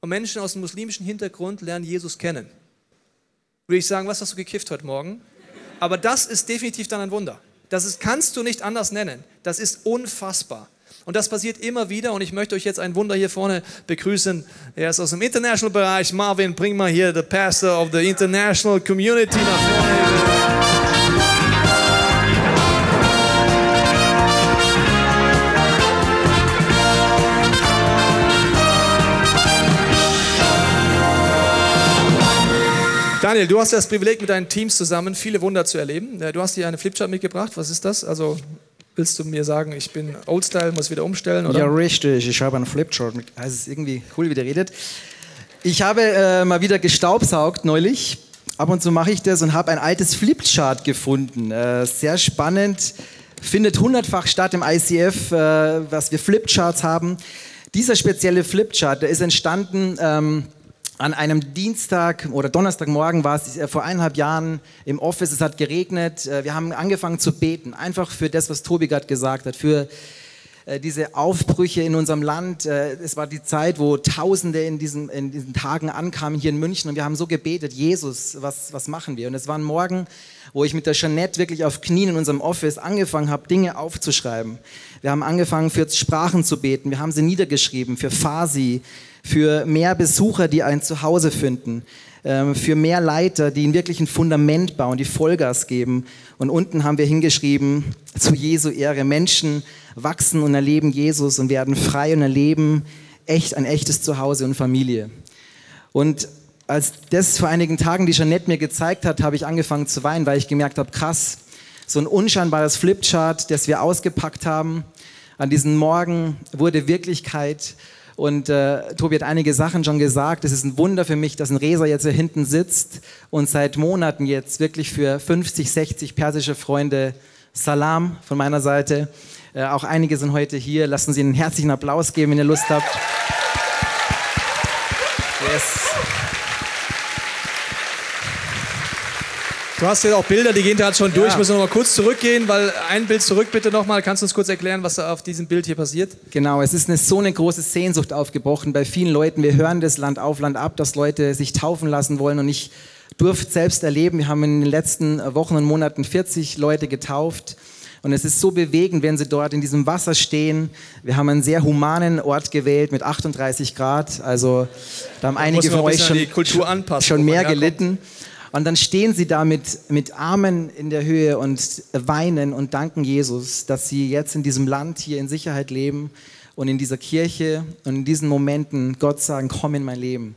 und Menschen aus dem muslimischen Hintergrund lernen Jesus kennen würde ich sagen, was hast du gekifft heute Morgen? Aber das ist definitiv dann ein Wunder. Das ist, kannst du nicht anders nennen. Das ist unfassbar. Und das passiert immer wieder und ich möchte euch jetzt ein Wunder hier vorne begrüßen. Er ist aus dem International-Bereich. Marvin, bring mal hier the Pastor of the International Community nach vorne. Daniel, du hast das Privileg, mit deinen Teams zusammen viele Wunder zu erleben. Du hast hier eine Flipchart mitgebracht. Was ist das? Also willst du mir sagen, ich bin Oldstyle, muss wieder umstellen? Oder? Ja, richtig. Ich habe einen Flipchart. mit- es ist irgendwie cool, wie der redet. Ich habe äh, mal wieder gestaubsaugt neulich. Ab und zu mache ich das und habe ein altes Flipchart gefunden. Äh, sehr spannend. Findet hundertfach statt im ICF, äh, was wir Flipcharts haben. Dieser spezielle Flipchart, der ist entstanden ähm, an einem Dienstag oder Donnerstagmorgen war es äh, vor eineinhalb Jahren im Office, es hat geregnet. Äh, Wir haben angefangen zu beten, einfach für das, was Tobi gerade gesagt hat, für diese Aufbrüche in unserem Land. Äh, Es war die Zeit, wo Tausende in diesen, in diesen Tagen ankamen hier in München und wir haben so gebetet, Jesus, was, was machen wir? Und es war ein Morgen, wo ich mit der Jeanette wirklich auf Knien in unserem Office angefangen habe, Dinge aufzuschreiben. Wir haben angefangen, für Sprachen zu beten. Wir haben sie niedergeschrieben, für Farsi, für mehr Besucher, die ein Zuhause finden, für mehr Leiter, die wirklich ein Fundament bauen, die Vollgas geben. Und unten haben wir hingeschrieben, zu Jesu Ehre, Menschen wachsen und erleben Jesus und werden frei und erleben echt ein echtes Zuhause und Familie. Und als das vor einigen Tagen die Jeanette mir gezeigt hat, habe ich angefangen zu weinen, weil ich gemerkt habe, krass, so ein unscheinbares Flipchart, das wir ausgepackt haben, an diesem Morgen wurde Wirklichkeit. Und äh, Tobi hat einige Sachen schon gesagt. Es ist ein Wunder für mich, dass ein Reser jetzt hier hinten sitzt und seit Monaten jetzt wirklich für 50, 60 persische Freunde Salam von meiner Seite. Äh, auch einige sind heute hier. Lassen Sie einen herzlichen Applaus geben, wenn ihr Lust habt. Yes. Du hast ja auch Bilder, die gehen gerade schon durch. Ja. Ich muss noch mal kurz zurückgehen, weil ein Bild zurück bitte nochmal. Kannst du uns kurz erklären, was da auf diesem Bild hier passiert? Genau, es ist eine, so eine große Sehnsucht aufgebrochen bei vielen Leuten. Wir hören das Land auf, Land ab, dass Leute sich taufen lassen wollen. Und ich durfte selbst erleben, wir haben in den letzten Wochen und Monaten 40 Leute getauft. Und es ist so bewegend, wenn sie dort in diesem Wasser stehen. Wir haben einen sehr humanen Ort gewählt mit 38 Grad. Also da haben einige muss man von euch schon, schon mehr gelitten. Und dann stehen sie da mit, mit Armen in der Höhe und weinen und danken Jesus, dass sie jetzt in diesem Land hier in Sicherheit leben und in dieser Kirche und in diesen Momenten Gott sagen, komm in mein Leben.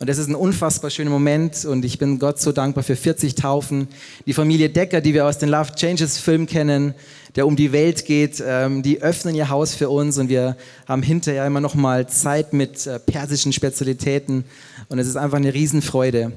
Und das ist ein unfassbar schöner Moment und ich bin Gott so dankbar für 40 Taufen. Die Familie Decker, die wir aus den Love Changes Film kennen, der um die Welt geht, ähm, die öffnen ihr Haus für uns und wir haben hinterher immer noch mal Zeit mit äh, persischen Spezialitäten und es ist einfach eine Riesenfreude.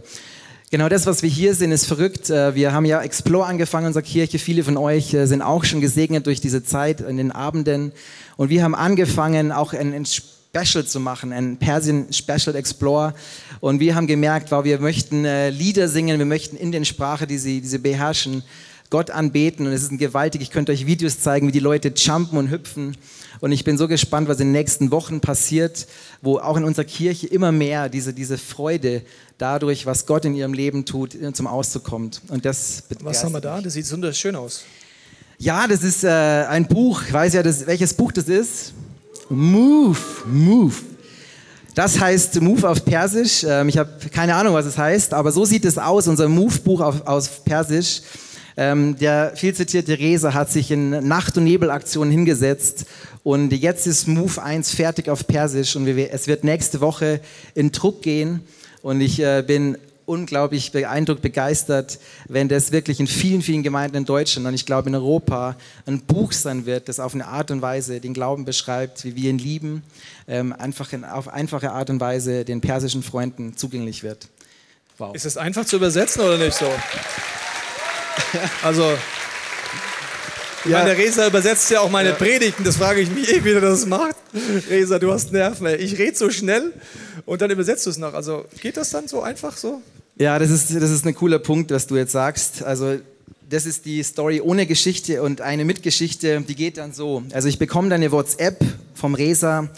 Genau das, was wir hier sehen, ist verrückt. Äh, Wir haben ja Explore angefangen in unserer Kirche. Viele von euch äh, sind auch schon gesegnet durch diese Zeit in den Abenden. Und wir haben angefangen, auch ein, Special zu machen, ein Persien Special Explore. Und wir haben gemerkt, wow, wir möchten äh, Lieder singen, wir möchten in den Sprache, die sie, die sie beherrschen, Gott anbeten. Und es ist gewaltig. Ich könnte euch Videos zeigen, wie die Leute jumpen und hüpfen. Und ich bin so gespannt, was in den nächsten Wochen passiert, wo auch in unserer Kirche immer mehr diese, diese Freude dadurch, was Gott in ihrem Leben tut, zum Ausdruck kommt. Und das Was haben wir da? Das sieht wunderschön aus. Ja, das ist äh, ein Buch. Ich weiß ja, das, welches Buch das ist. Move, Move. Das heißt Move auf Persisch. Ähm, ich habe keine Ahnung, was es heißt, aber so sieht es aus, unser Move-Buch auf, auf Persisch. Ähm, der viel zitierte Resa hat sich in Nacht- und Nebelaktionen hingesetzt und jetzt ist Move 1 fertig auf Persisch und wir, es wird nächste Woche in Druck gehen und ich äh, bin unglaublich beeindruckt, begeistert, wenn das wirklich in vielen, vielen Gemeinden in Deutschland und ich glaube in Europa ein Buch sein wird, das auf eine Art und Weise den Glauben beschreibt, wie wir ihn lieben, ähm, einfach in, auf einfache Art und Weise den persischen Freunden zugänglich wird. Wow. Ist es einfach zu übersetzen oder nicht so? Also, ja. meine Resa übersetzt ja auch meine ja. Predigten. Das frage ich mich eh, wie er das macht. Resa, du hast Nerven. Ey. Ich rede so schnell und dann übersetzt du es noch. Also geht das dann so einfach so? Ja, das ist, das ist ein cooler Punkt, was du jetzt sagst. Also das ist die Story ohne Geschichte und eine mit Geschichte, die geht dann so. Also ich bekomme dann eine WhatsApp vom Resa.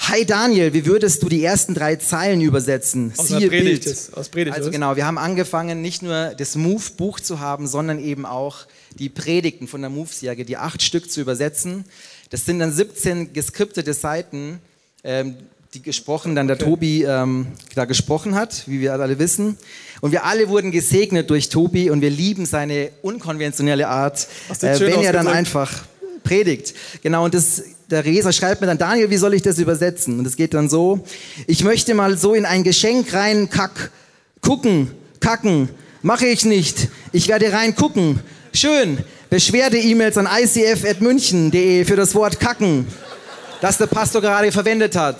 Hi Daniel, wie würdest du die ersten drei Zeilen übersetzen? Aus Siehe Predigt, Bild. Aus Predigt, also genau, wir haben angefangen, nicht nur das Move-Buch zu haben, sondern eben auch die Predigten von der Move-Serie, die acht Stück zu übersetzen. Das sind dann 17 geskriptete Seiten, ähm, die gesprochen, dann der okay. Tobi ähm, da gesprochen hat, wie wir alle wissen. Und wir alle wurden gesegnet durch Tobi und wir lieben seine unkonventionelle Art, äh, wenn er dann einfach predigt. Genau, und das, der Reser schreibt mir dann, Daniel, wie soll ich das übersetzen? Und es geht dann so, ich möchte mal so in ein Geschenk rein kack, gucken, kacken, mache ich nicht. Ich werde rein gucken. Schön. Beschwerde-E-Mails an icf.münchen.de für das Wort kacken, das der Pastor gerade verwendet hat.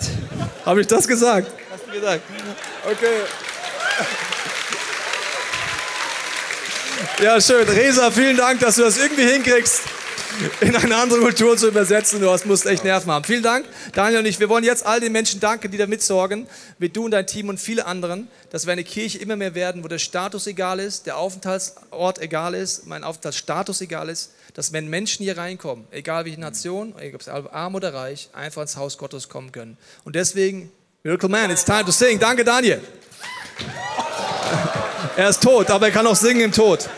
Habe ich das gesagt? Hast du gesagt? Okay. Ja, schön. Resa, vielen Dank, dass du das irgendwie hinkriegst in eine andere Kultur zu übersetzen. Du hast, musst echt Nerven haben. Vielen Dank, Daniel und ich. Wir wollen jetzt all den Menschen danken, die da mitsorgen, wie du und dein Team und viele anderen, dass wir eine Kirche immer mehr werden, wo der Status egal ist, der Aufenthaltsort egal ist, mein Aufenthaltsstatus egal ist, dass wenn Menschen hier reinkommen, egal welche Nation, ob es arm oder reich, einfach ins Haus Gottes kommen können. Und deswegen, Miracle Man, it's time to sing. Danke, Daniel. Er ist tot, aber er kann auch singen im Tod.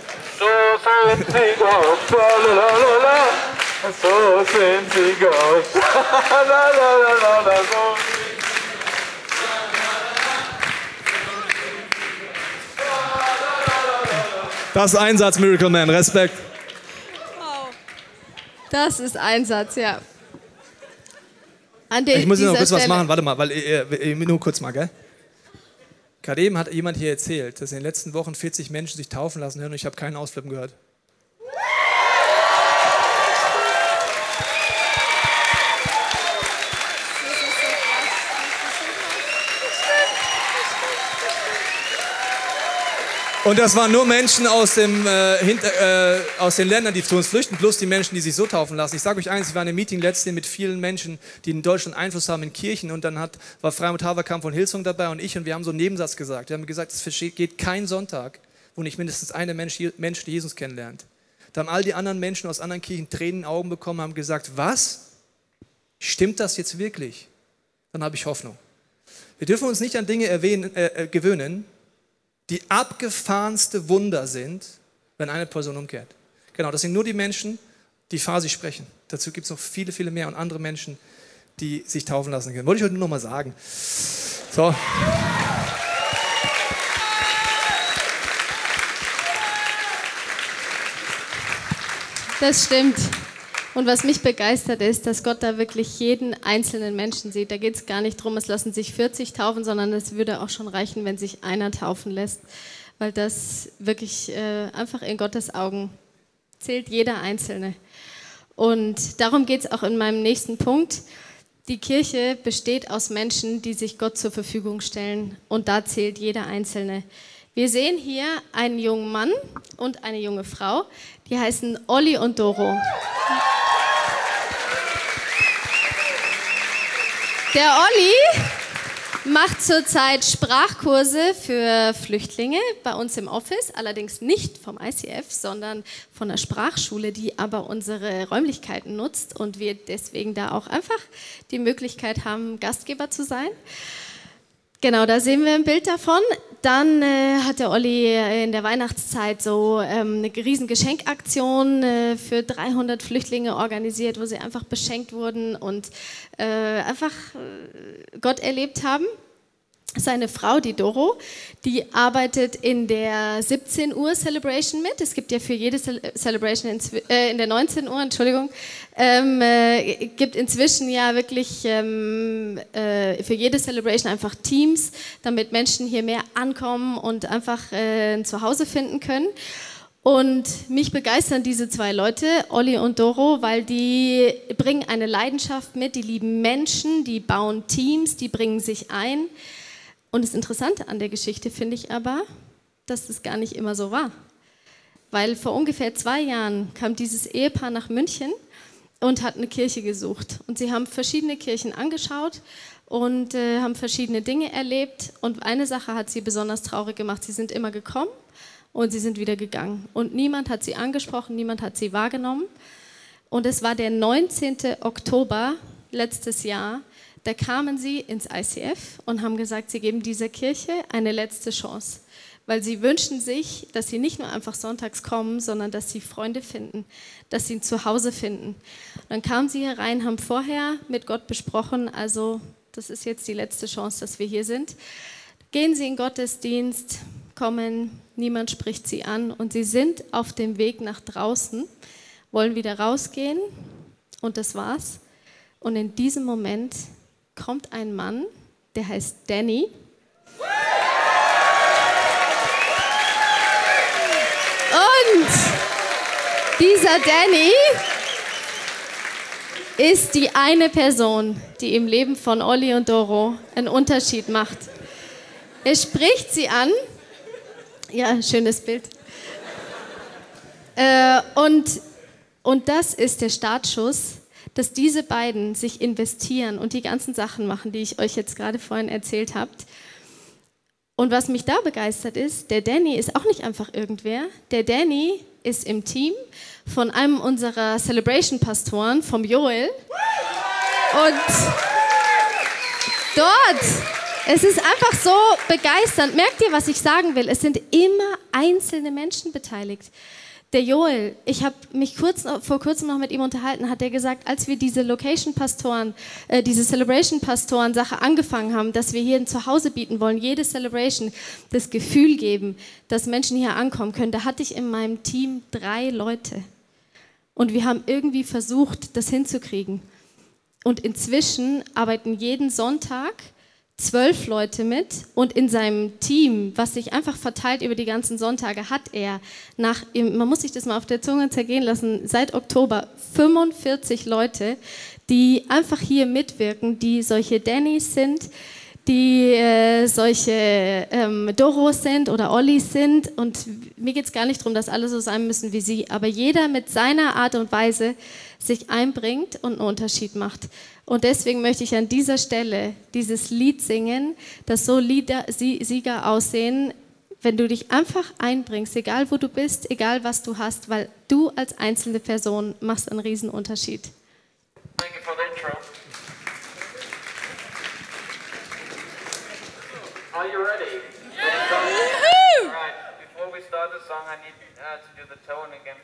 So sind sie Gott, lalalala. So sind sie Gott, lalalala. So Das ist Einsatz, Miracle Man. Respekt. Wow. Das ist Einsatz, ja. An ich muss noch kurz Stelle. was machen. Warte mal, weil, äh, äh, nur kurz mal, gell? Gerade eben hat jemand hier erzählt, dass in den letzten Wochen 40 Menschen sich taufen lassen hören und ich habe keinen Ausflippen gehört. Und das waren nur Menschen aus, dem, äh, hinter, äh, aus den Ländern, die zu uns flüchten, plus die Menschen, die sich so taufen lassen. Ich sage euch eins, ich war in einem Meeting letztens mit vielen Menschen, die in Deutschland Einfluss haben in Kirchen und dann hat, war Freimut Haverkamp von Hilsung dabei und ich und wir haben so einen Nebensatz gesagt. Wir haben gesagt, es geht kein Sonntag, wo nicht mindestens eine Mensch, Mensch Jesus kennenlernt. Da haben all die anderen Menschen aus anderen Kirchen Tränen in den Augen bekommen, haben gesagt, was? Stimmt das jetzt wirklich? Dann habe ich Hoffnung. Wir dürfen uns nicht an Dinge erwähnen, äh, äh gewöhnen, die abgefahrenste Wunder sind, wenn eine Person umkehrt. Genau, das sind nur die Menschen, die Farsi sprechen. Dazu gibt es noch viele, viele mehr und andere Menschen, die sich taufen lassen können. Wollte ich heute nur noch mal sagen. So. Das stimmt. Und was mich begeistert ist, dass Gott da wirklich jeden einzelnen Menschen sieht. Da geht es gar nicht darum, es lassen sich 40 taufen, sondern es würde auch schon reichen, wenn sich einer taufen lässt. Weil das wirklich äh, einfach in Gottes Augen zählt jeder Einzelne. Und darum geht es auch in meinem nächsten Punkt. Die Kirche besteht aus Menschen, die sich Gott zur Verfügung stellen. Und da zählt jeder Einzelne. Wir sehen hier einen jungen Mann und eine junge Frau, die heißen Olli und Doro. Der Olli macht zurzeit Sprachkurse für Flüchtlinge bei uns im Office, allerdings nicht vom ICF, sondern von der Sprachschule, die aber unsere Räumlichkeiten nutzt und wir deswegen da auch einfach die Möglichkeit haben, Gastgeber zu sein. Genau, da sehen wir ein Bild davon. Dann äh, hat der Olli äh, in der Weihnachtszeit so ähm, eine riesen Geschenkaktion äh, für 300 Flüchtlinge organisiert, wo sie einfach beschenkt wurden und äh, einfach äh, Gott erlebt haben. Seine Frau, die Doro, die arbeitet in der 17 Uhr Celebration mit. Es gibt ja für jede Cel Celebration in, äh, in der 19 Uhr, Entschuldigung, ähm, äh, gibt inzwischen ja wirklich ähm, äh, für jede Celebration einfach Teams, damit Menschen hier mehr ankommen und einfach äh, ein Zuhause finden können. Und mich begeistern diese zwei Leute, Olli und Doro, weil die bringen eine Leidenschaft mit, die lieben Menschen, die bauen Teams, die bringen sich ein. Und das Interessante an der Geschichte finde ich aber, dass das gar nicht immer so war. Weil vor ungefähr zwei Jahren kam dieses Ehepaar nach München und hat eine Kirche gesucht. Und sie haben verschiedene Kirchen angeschaut und äh, haben verschiedene Dinge erlebt. Und eine Sache hat sie besonders traurig gemacht. Sie sind immer gekommen und sie sind wieder gegangen. Und niemand hat sie angesprochen, niemand hat sie wahrgenommen. Und es war der 19. Oktober letztes Jahr, da kamen sie ins ICF und haben gesagt, sie geben dieser Kirche eine letzte Chance, weil sie wünschen sich, dass sie nicht nur einfach sonntags kommen, sondern dass sie Freunde finden, dass sie ein Zuhause finden. dann kamen sie herein, haben vorher mit Gott besprochen, also das ist jetzt die letzte Chance, dass wir hier sind. Gehen Sie in Gottesdienst, kommen, niemand spricht Sie an und Sie sind auf dem Weg nach draußen, wollen wieder rausgehen und das war's. Und in diesem Moment kommt ein Mann, der heißt Danny. Und dieser Danny ist die eine Person, die im Leben von Olli und Doro einen Unterschied macht. Er spricht sie an. Ja, schönes Bild. Äh, und, und das ist der Startschuss dass diese beiden sich investieren und die ganzen Sachen machen, die ich euch jetzt gerade vorhin erzählt habt. Und was mich da begeistert ist, der Danny ist auch nicht einfach irgendwer. Der Danny ist im Team von einem unserer Celebration-Pastoren, vom Joel. Und dort, es ist einfach so begeisternd. Merkt ihr, was ich sagen will? Es sind immer einzelne Menschen beteiligt. Der Joel, ich habe mich kurz, vor kurzem noch mit ihm unterhalten, hat er gesagt, als wir diese Location-Pastoren, äh, diese Celebration-Pastoren-Sache angefangen haben, dass wir hier ein Zuhause bieten wollen, jede Celebration das Gefühl geben, dass Menschen hier ankommen können, da hatte ich in meinem Team drei Leute. Und wir haben irgendwie versucht, das hinzukriegen. Und inzwischen arbeiten jeden Sonntag zwölf Leute mit und in seinem Team, was sich einfach verteilt über die ganzen Sonntage, hat er nach, man muss sich das mal auf der Zunge zergehen lassen, seit Oktober 45 Leute, die einfach hier mitwirken, die solche Dannys sind, die äh, solche ähm, Doros sind oder Ollis sind. Und mir geht es gar nicht darum, dass alle so sein müssen wie sie, aber jeder mit seiner Art und Weise sich einbringt und einen Unterschied macht. Und deswegen möchte ich an dieser Stelle dieses Lied singen, dass so Lieder, Sieger aussehen, wenn du dich einfach einbringst, egal wo du bist, egal was du hast, weil du als einzelne Person machst einen riesen Unterschied. Thank you for the intro. Are you ready? Yeah. All right. Before we start the song, I need uh, to do the tone again.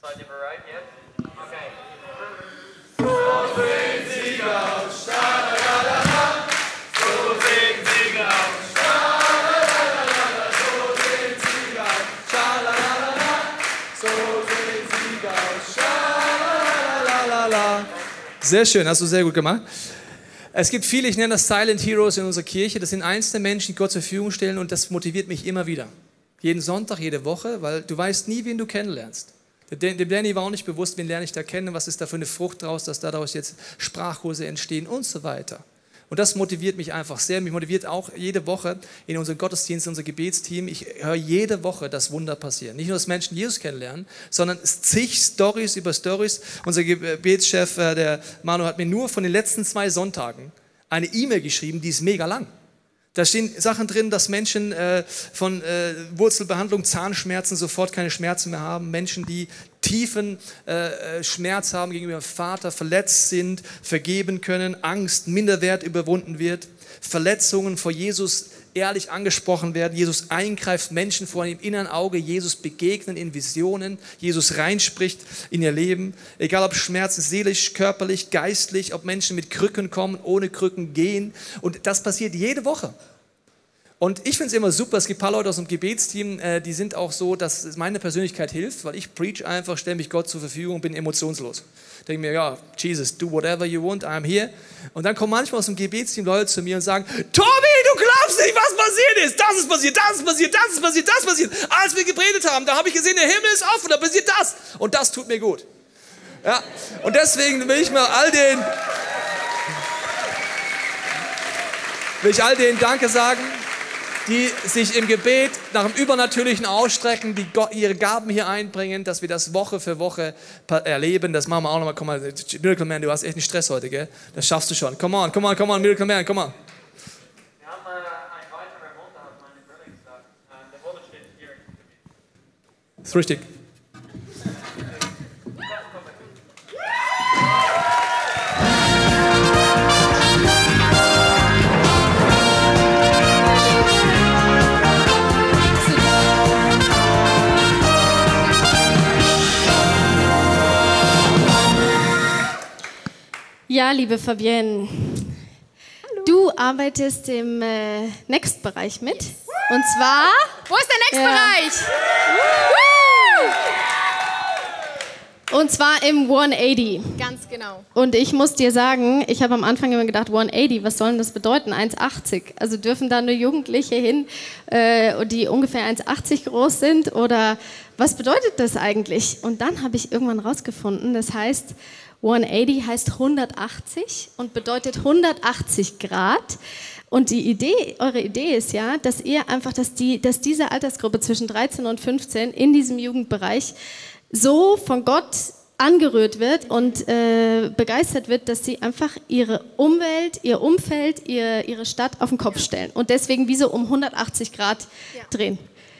Seid ihr bereit jetzt? Sehr schön, hast du sehr gut gemacht. Es gibt viele, ich nenne das Silent Heroes in unserer Kirche. Das sind einzelne Menschen, die Gott zur Verfügung stellen und das motiviert mich immer wieder. Jeden Sonntag, jede Woche, weil du weißt nie, wen du kennenlernst. Dem Danny war auch nicht bewusst, wen lerne ich da kennen, was ist da für eine Frucht draus, dass daraus jetzt Sprachkurse entstehen und so weiter. Und das motiviert mich einfach sehr. Mich motiviert auch jede Woche in unserem Gottesdienst, in unser Gebetsteam. Ich höre jede Woche das Wunder passieren. Nicht nur, dass Menschen Jesus kennenlernen, sondern zig Stories über Stories. Unser Gebetschef, äh, der Manu, hat mir nur von den letzten zwei Sonntagen eine E-Mail geschrieben, die ist mega lang. Da stehen Sachen drin, dass Menschen äh, von äh, Wurzelbehandlung, Zahnschmerzen sofort keine Schmerzen mehr haben. Menschen, die tiefen äh, äh, Schmerz haben gegenüber ihrem Vater, verletzt sind, vergeben können, Angst, Minderwert überwunden wird, Verletzungen vor Jesus ehrlich angesprochen werden, Jesus eingreift, Menschen vor ihrem inneren Auge, Jesus begegnen in Visionen, Jesus reinspricht in ihr Leben, egal ob Schmerzen seelisch, körperlich, geistlich, ob Menschen mit Krücken kommen, ohne Krücken gehen. Und das passiert jede Woche. Und ich finde es immer super, es gibt ein paar Leute aus dem Gebetsteam, äh, die sind auch so, dass meine Persönlichkeit hilft, weil ich preach einfach, stelle mich Gott zur Verfügung, bin emotionslos. Denke mir, ja, Jesus, do whatever you want, I'm here. Und dann kommen manchmal aus dem Gebetsteam Leute zu mir und sagen, Tobi, du glaubst nicht, was passiert ist. Das ist passiert, das ist passiert, das ist passiert, das ist passiert. Als wir gepredigt haben, da habe ich gesehen, der Himmel ist offen, da passiert das. Und das tut mir gut. Ja, und deswegen will ich mal all den, will ich all denen Danke sagen, die sich im Gebet nach dem Übernatürlichen ausstrecken, die ihre Gaben hier einbringen, dass wir das Woche für Woche erleben. Das machen wir auch nochmal. Komm mal, Miracle Man, du hast echt einen Stress heute, gell? Das schaffst du schon. Come on, come on, come on, Miracle Man, come on. Wir haben äh, Ja, liebe Fabienne, du arbeitest im äh, Next-Bereich mit. Und zwar. Wo ist der Ja. Next-Bereich? Und zwar im 180. Ganz genau. Und ich muss dir sagen, ich habe am Anfang immer gedacht, 180, was soll denn das bedeuten? 1,80. Also dürfen da nur Jugendliche hin, äh, die ungefähr 1,80 groß sind? Oder was bedeutet das eigentlich? Und dann habe ich irgendwann rausgefunden, das heißt, 180 heißt 180 und bedeutet 180 Grad. Und die Idee, eure Idee ist ja, dass ihr einfach, dass, die, dass diese Altersgruppe zwischen 13 und 15 in diesem Jugendbereich so von Gott angerührt wird und äh, begeistert wird, dass sie einfach ihre Umwelt, ihr Umfeld, ihr, ihre Stadt auf den Kopf stellen und deswegen wie so um 180 Grad Ja. drehen.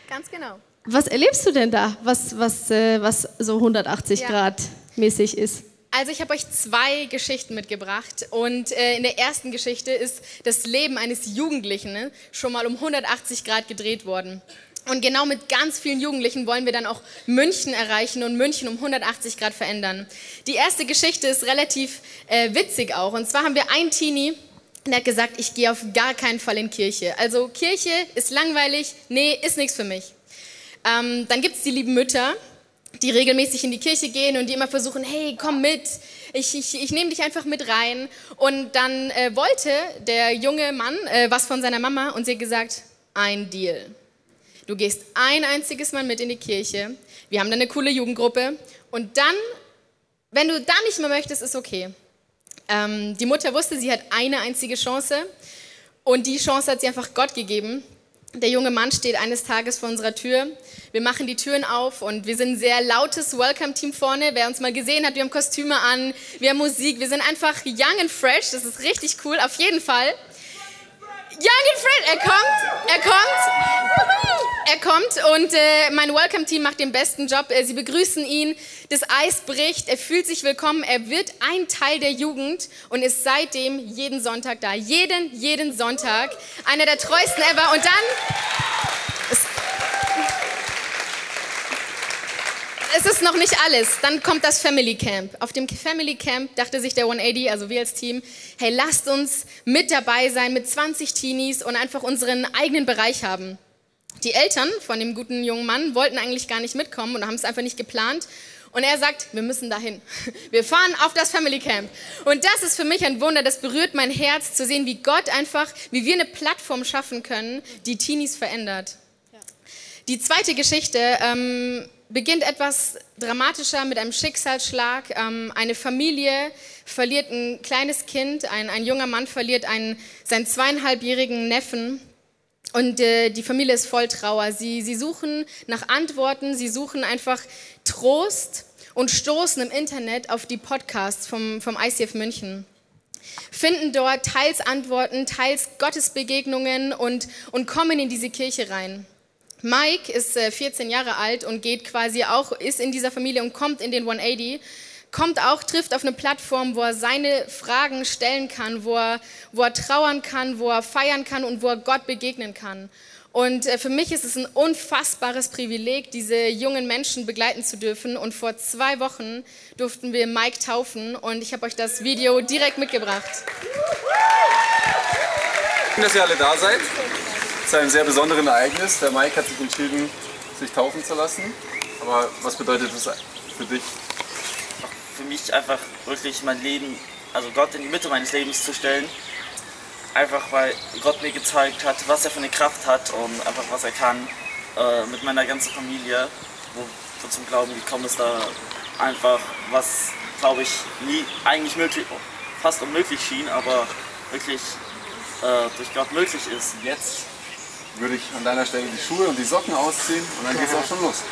Ganz genau. Was erlebst du denn da, was, was, äh, was so 180 Ja. Grad mäßig ist? Also ich habe euch zwei Geschichten mitgebracht und äh, in der ersten Geschichte ist das Leben eines Jugendlichen ne, schon mal um 180 Grad gedreht worden. Und genau mit ganz vielen Jugendlichen wollen wir dann auch München erreichen und München um 180 Grad verändern. Die erste Geschichte ist relativ äh, witzig auch. Und zwar haben wir einen Teenie, der hat gesagt, ich gehe auf gar keinen Fall in Kirche. Also Kirche ist langweilig, nee, ist nichts für mich. Ähm, dann gibt es die lieben Mütter, die regelmäßig in die Kirche gehen und die immer versuchen, hey, komm mit, ich, ich, ich nehme dich einfach mit rein. Und dann äh, wollte der junge Mann äh, was von seiner Mama und sie hat gesagt, ein Deal. Du gehst ein einziges Mal mit in die Kirche, wir haben dann eine coole Jugendgruppe und dann, wenn du dann nicht mehr möchtest, ist okay. Ähm, die Mutter wusste, sie hat eine einzige Chance und die Chance hat sie einfach Gott gegeben. Der junge Mann steht eines Tages vor unserer Tür. Wir machen die Türen auf und wir sind ein sehr lautes Welcome-Team vorne. Wer uns mal gesehen hat, wir haben Kostüme an, wir haben Musik, wir sind einfach young and fresh. Das ist richtig cool, auf jeden Fall. Young fresh, er kommt, er kommt, er kommt und äh, mein Welcome-Team macht den besten Job. Äh, sie begrüßen ihn, das Eis bricht, er fühlt sich willkommen, er wird ein Teil der Jugend und ist seitdem jeden Sonntag da. Jeden, jeden Sonntag. Einer der treuesten ever. Und dann. Es, ist noch nicht alles. Dann kommt das Family Camp. Auf dem Family Camp dachte sich der 180, also wir als Team, hey, lasst uns mit dabei sein mit 20 Teenies und einfach unseren eigenen Bereich haben. Die Eltern von dem guten jungen Mann wollten eigentlich gar nicht mitkommen und haben es einfach nicht geplant. Und er sagt, wir müssen dahin. Wir fahren auf das Family Camp. Und das ist für mich ein Wunder, das berührt mein Herz zu sehen, wie Gott einfach, wie wir eine Plattform schaffen können, die Teenies verändert. Die zweite Geschichte ähm, beginnt etwas dramatischer mit einem Schicksalsschlag. Ähm, eine Familie verliert ein kleines Kind, ein, ein junger Mann verliert einen, seinen zweieinhalbjährigen Neffen. Und äh, die Familie ist voll Trauer. Sie, sie suchen nach Antworten, sie suchen einfach Trost und stoßen im Internet auf die Podcasts vom, vom ICF München. Finden dort teils Antworten, teils Gottesbegegnungen und, und kommen in diese Kirche rein. Mike ist äh, 14 Jahre alt und geht quasi auch, ist in dieser Familie und kommt in den 180, kommt auch, trifft auf eine Plattform, wo er seine Fragen stellen kann, wo er, wo er trauern kann, wo er feiern kann und wo er Gott begegnen kann. Und äh, für mich ist es ein unfassbares Privileg, diese jungen Menschen begleiten zu dürfen. Und vor zwei Wochen durften wir Mike taufen und ich habe euch das Video direkt mitgebracht. Schön, dass ihr alle da seid. Es ist ein sehr besonderes Ereignis. Der Mike hat sich entschieden, sich taufen zu lassen. Aber was bedeutet das für dich? Für mich einfach wirklich mein Leben, also Gott in die Mitte meines Lebens zu stellen einfach weil Gott mir gezeigt hat, was er für eine Kraft hat und einfach was er kann äh, mit meiner ganzen Familie, wo wir zum Glauben gekommen ist, da einfach was, glaube ich, nie eigentlich möglich, fast unmöglich schien, aber wirklich äh, durch Gott möglich ist. Jetzt würde ich an deiner Stelle die Schuhe und die Socken ausziehen und dann geht es auch schon los.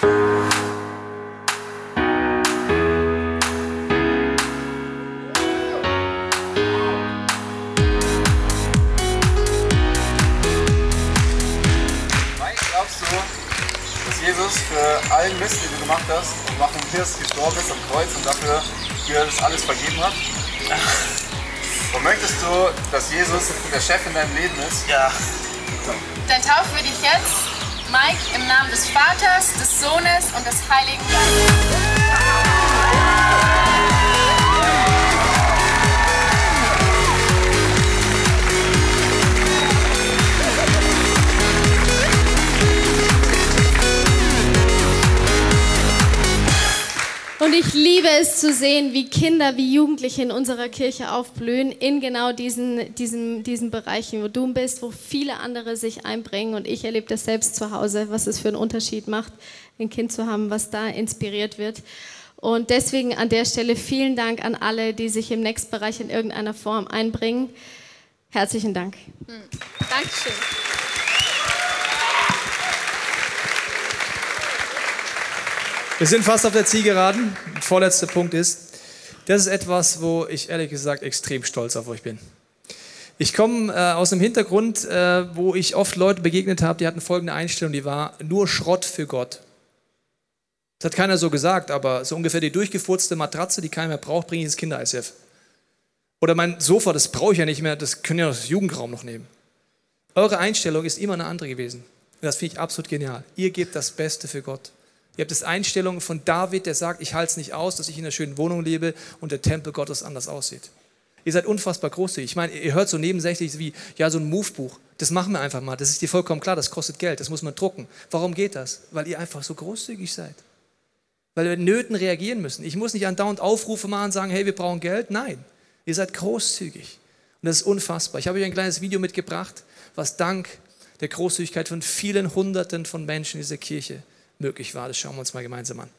Jesus für allen Mist, den du gemacht hast und warum Hirst gestorben ist am Kreuz und dafür dir das alles vergeben hat? Und möchtest du, dass Jesus der Chef in deinem Leben ist? Ja. Dann taufen wir dich jetzt, Mike, im Namen des Vaters, des Sohnes und des Heiligen Geistes. Und ich liebe es zu sehen, wie Kinder, wie Jugendliche in unserer Kirche aufblühen, in genau diesen, diesen, diesen Bereichen, wo du bist, wo viele andere sich einbringen. Und ich erlebe das selbst zu Hause, was es für einen Unterschied macht, ein Kind zu haben, was da inspiriert wird. Und deswegen an der Stelle vielen Dank an alle, die sich im Next-Bereich in irgendeiner Form einbringen. Herzlichen Dank. Hm. Dankeschön. Wir sind fast auf der Zielgeraden. Der vorletzte Punkt ist, das ist etwas, wo ich ehrlich gesagt extrem stolz auf euch bin. Ich komme äh, aus einem Hintergrund, äh, wo ich oft Leute begegnet habe, die hatten folgende Einstellung, die war nur Schrott für Gott. Das hat keiner so gesagt, aber so ungefähr die durchgefurzte Matratze, die keiner mehr braucht, bringe ich ins Kinder-ICF. Oder mein Sofa, das brauche ich ja nicht mehr, das können ja das Jugendraum noch nehmen. Eure Einstellung ist immer eine andere gewesen. Und das finde ich absolut genial. Ihr gebt das Beste für Gott. Ihr habt das Einstellung von David, der sagt, ich halte es nicht aus, dass ich in einer schönen Wohnung lebe und der Tempel Gottes anders aussieht. Ihr seid unfassbar großzügig. Ich meine, ihr hört so nebensächlich wie, ja, so ein Move-Buch. Das machen wir einfach mal. Das ist dir vollkommen klar, das kostet Geld, das muss man drucken. Warum geht das? Weil ihr einfach so großzügig seid. Weil wir Nöten reagieren müssen. Ich muss nicht andauernd Aufrufe machen und sagen, hey, wir brauchen Geld. Nein, ihr seid großzügig. Und das ist unfassbar. Ich habe euch ein kleines Video mitgebracht, was dank der Großzügigkeit von vielen Hunderten von Menschen in dieser Kirche möglich war. Das schauen wir uns mal gemeinsam an.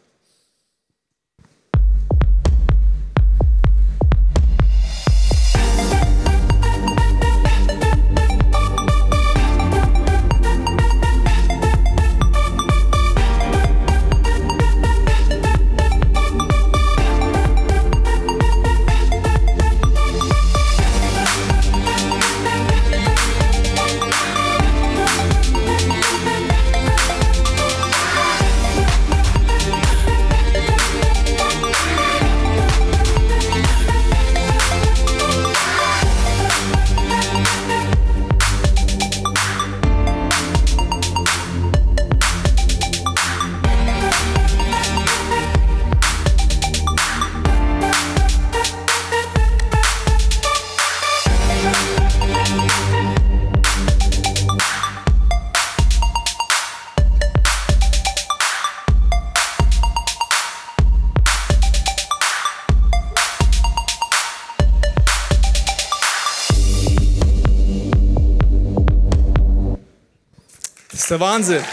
Der Wahnsinn.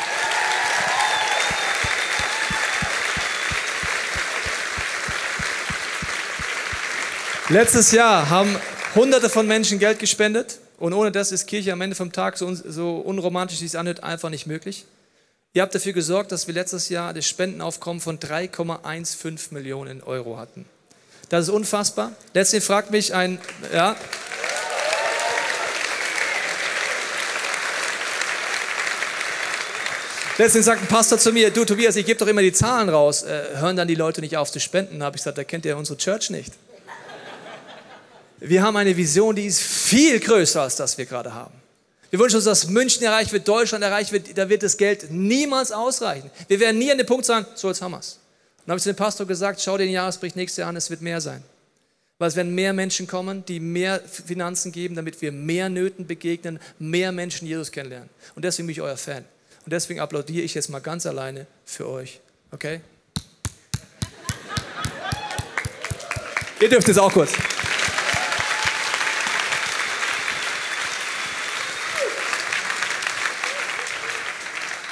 Letztes Jahr haben Hunderte von Menschen Geld gespendet und ohne das ist Kirche am Ende vom Tag, so, so unromantisch wie es anhört, einfach nicht möglich. Ihr habt dafür gesorgt, dass wir letztes Jahr das Spendenaufkommen von 3,15 Millionen Euro hatten. Das ist unfassbar. Letztlich fragt mich ein, ja, Letztens sagt ein Pastor zu mir, du Tobias, ich gebe doch immer die Zahlen raus. Äh, hören dann die Leute nicht auf zu spenden? Da habe ich gesagt, da kennt ihr unsere Church nicht. Wir haben eine Vision, die ist viel größer als das wir gerade haben. Wir wünschen uns, dass München erreicht wird, Deutschland erreicht wird. Da wird das Geld niemals ausreichen. Wir werden nie an den Punkt sagen, so jetzt haben wir es. Dann habe ich zu dem Pastor gesagt, schau dir den Jahresbericht nächstes Jahr an, es wird mehr sein. Weil es werden mehr Menschen kommen, die mehr Finanzen geben, damit wir mehr Nöten begegnen, mehr Menschen Jesus kennenlernen. Und deswegen bin ich euer Fan. Und deswegen applaudiere ich jetzt mal ganz alleine für euch. Okay? Ihr dürft es auch kurz.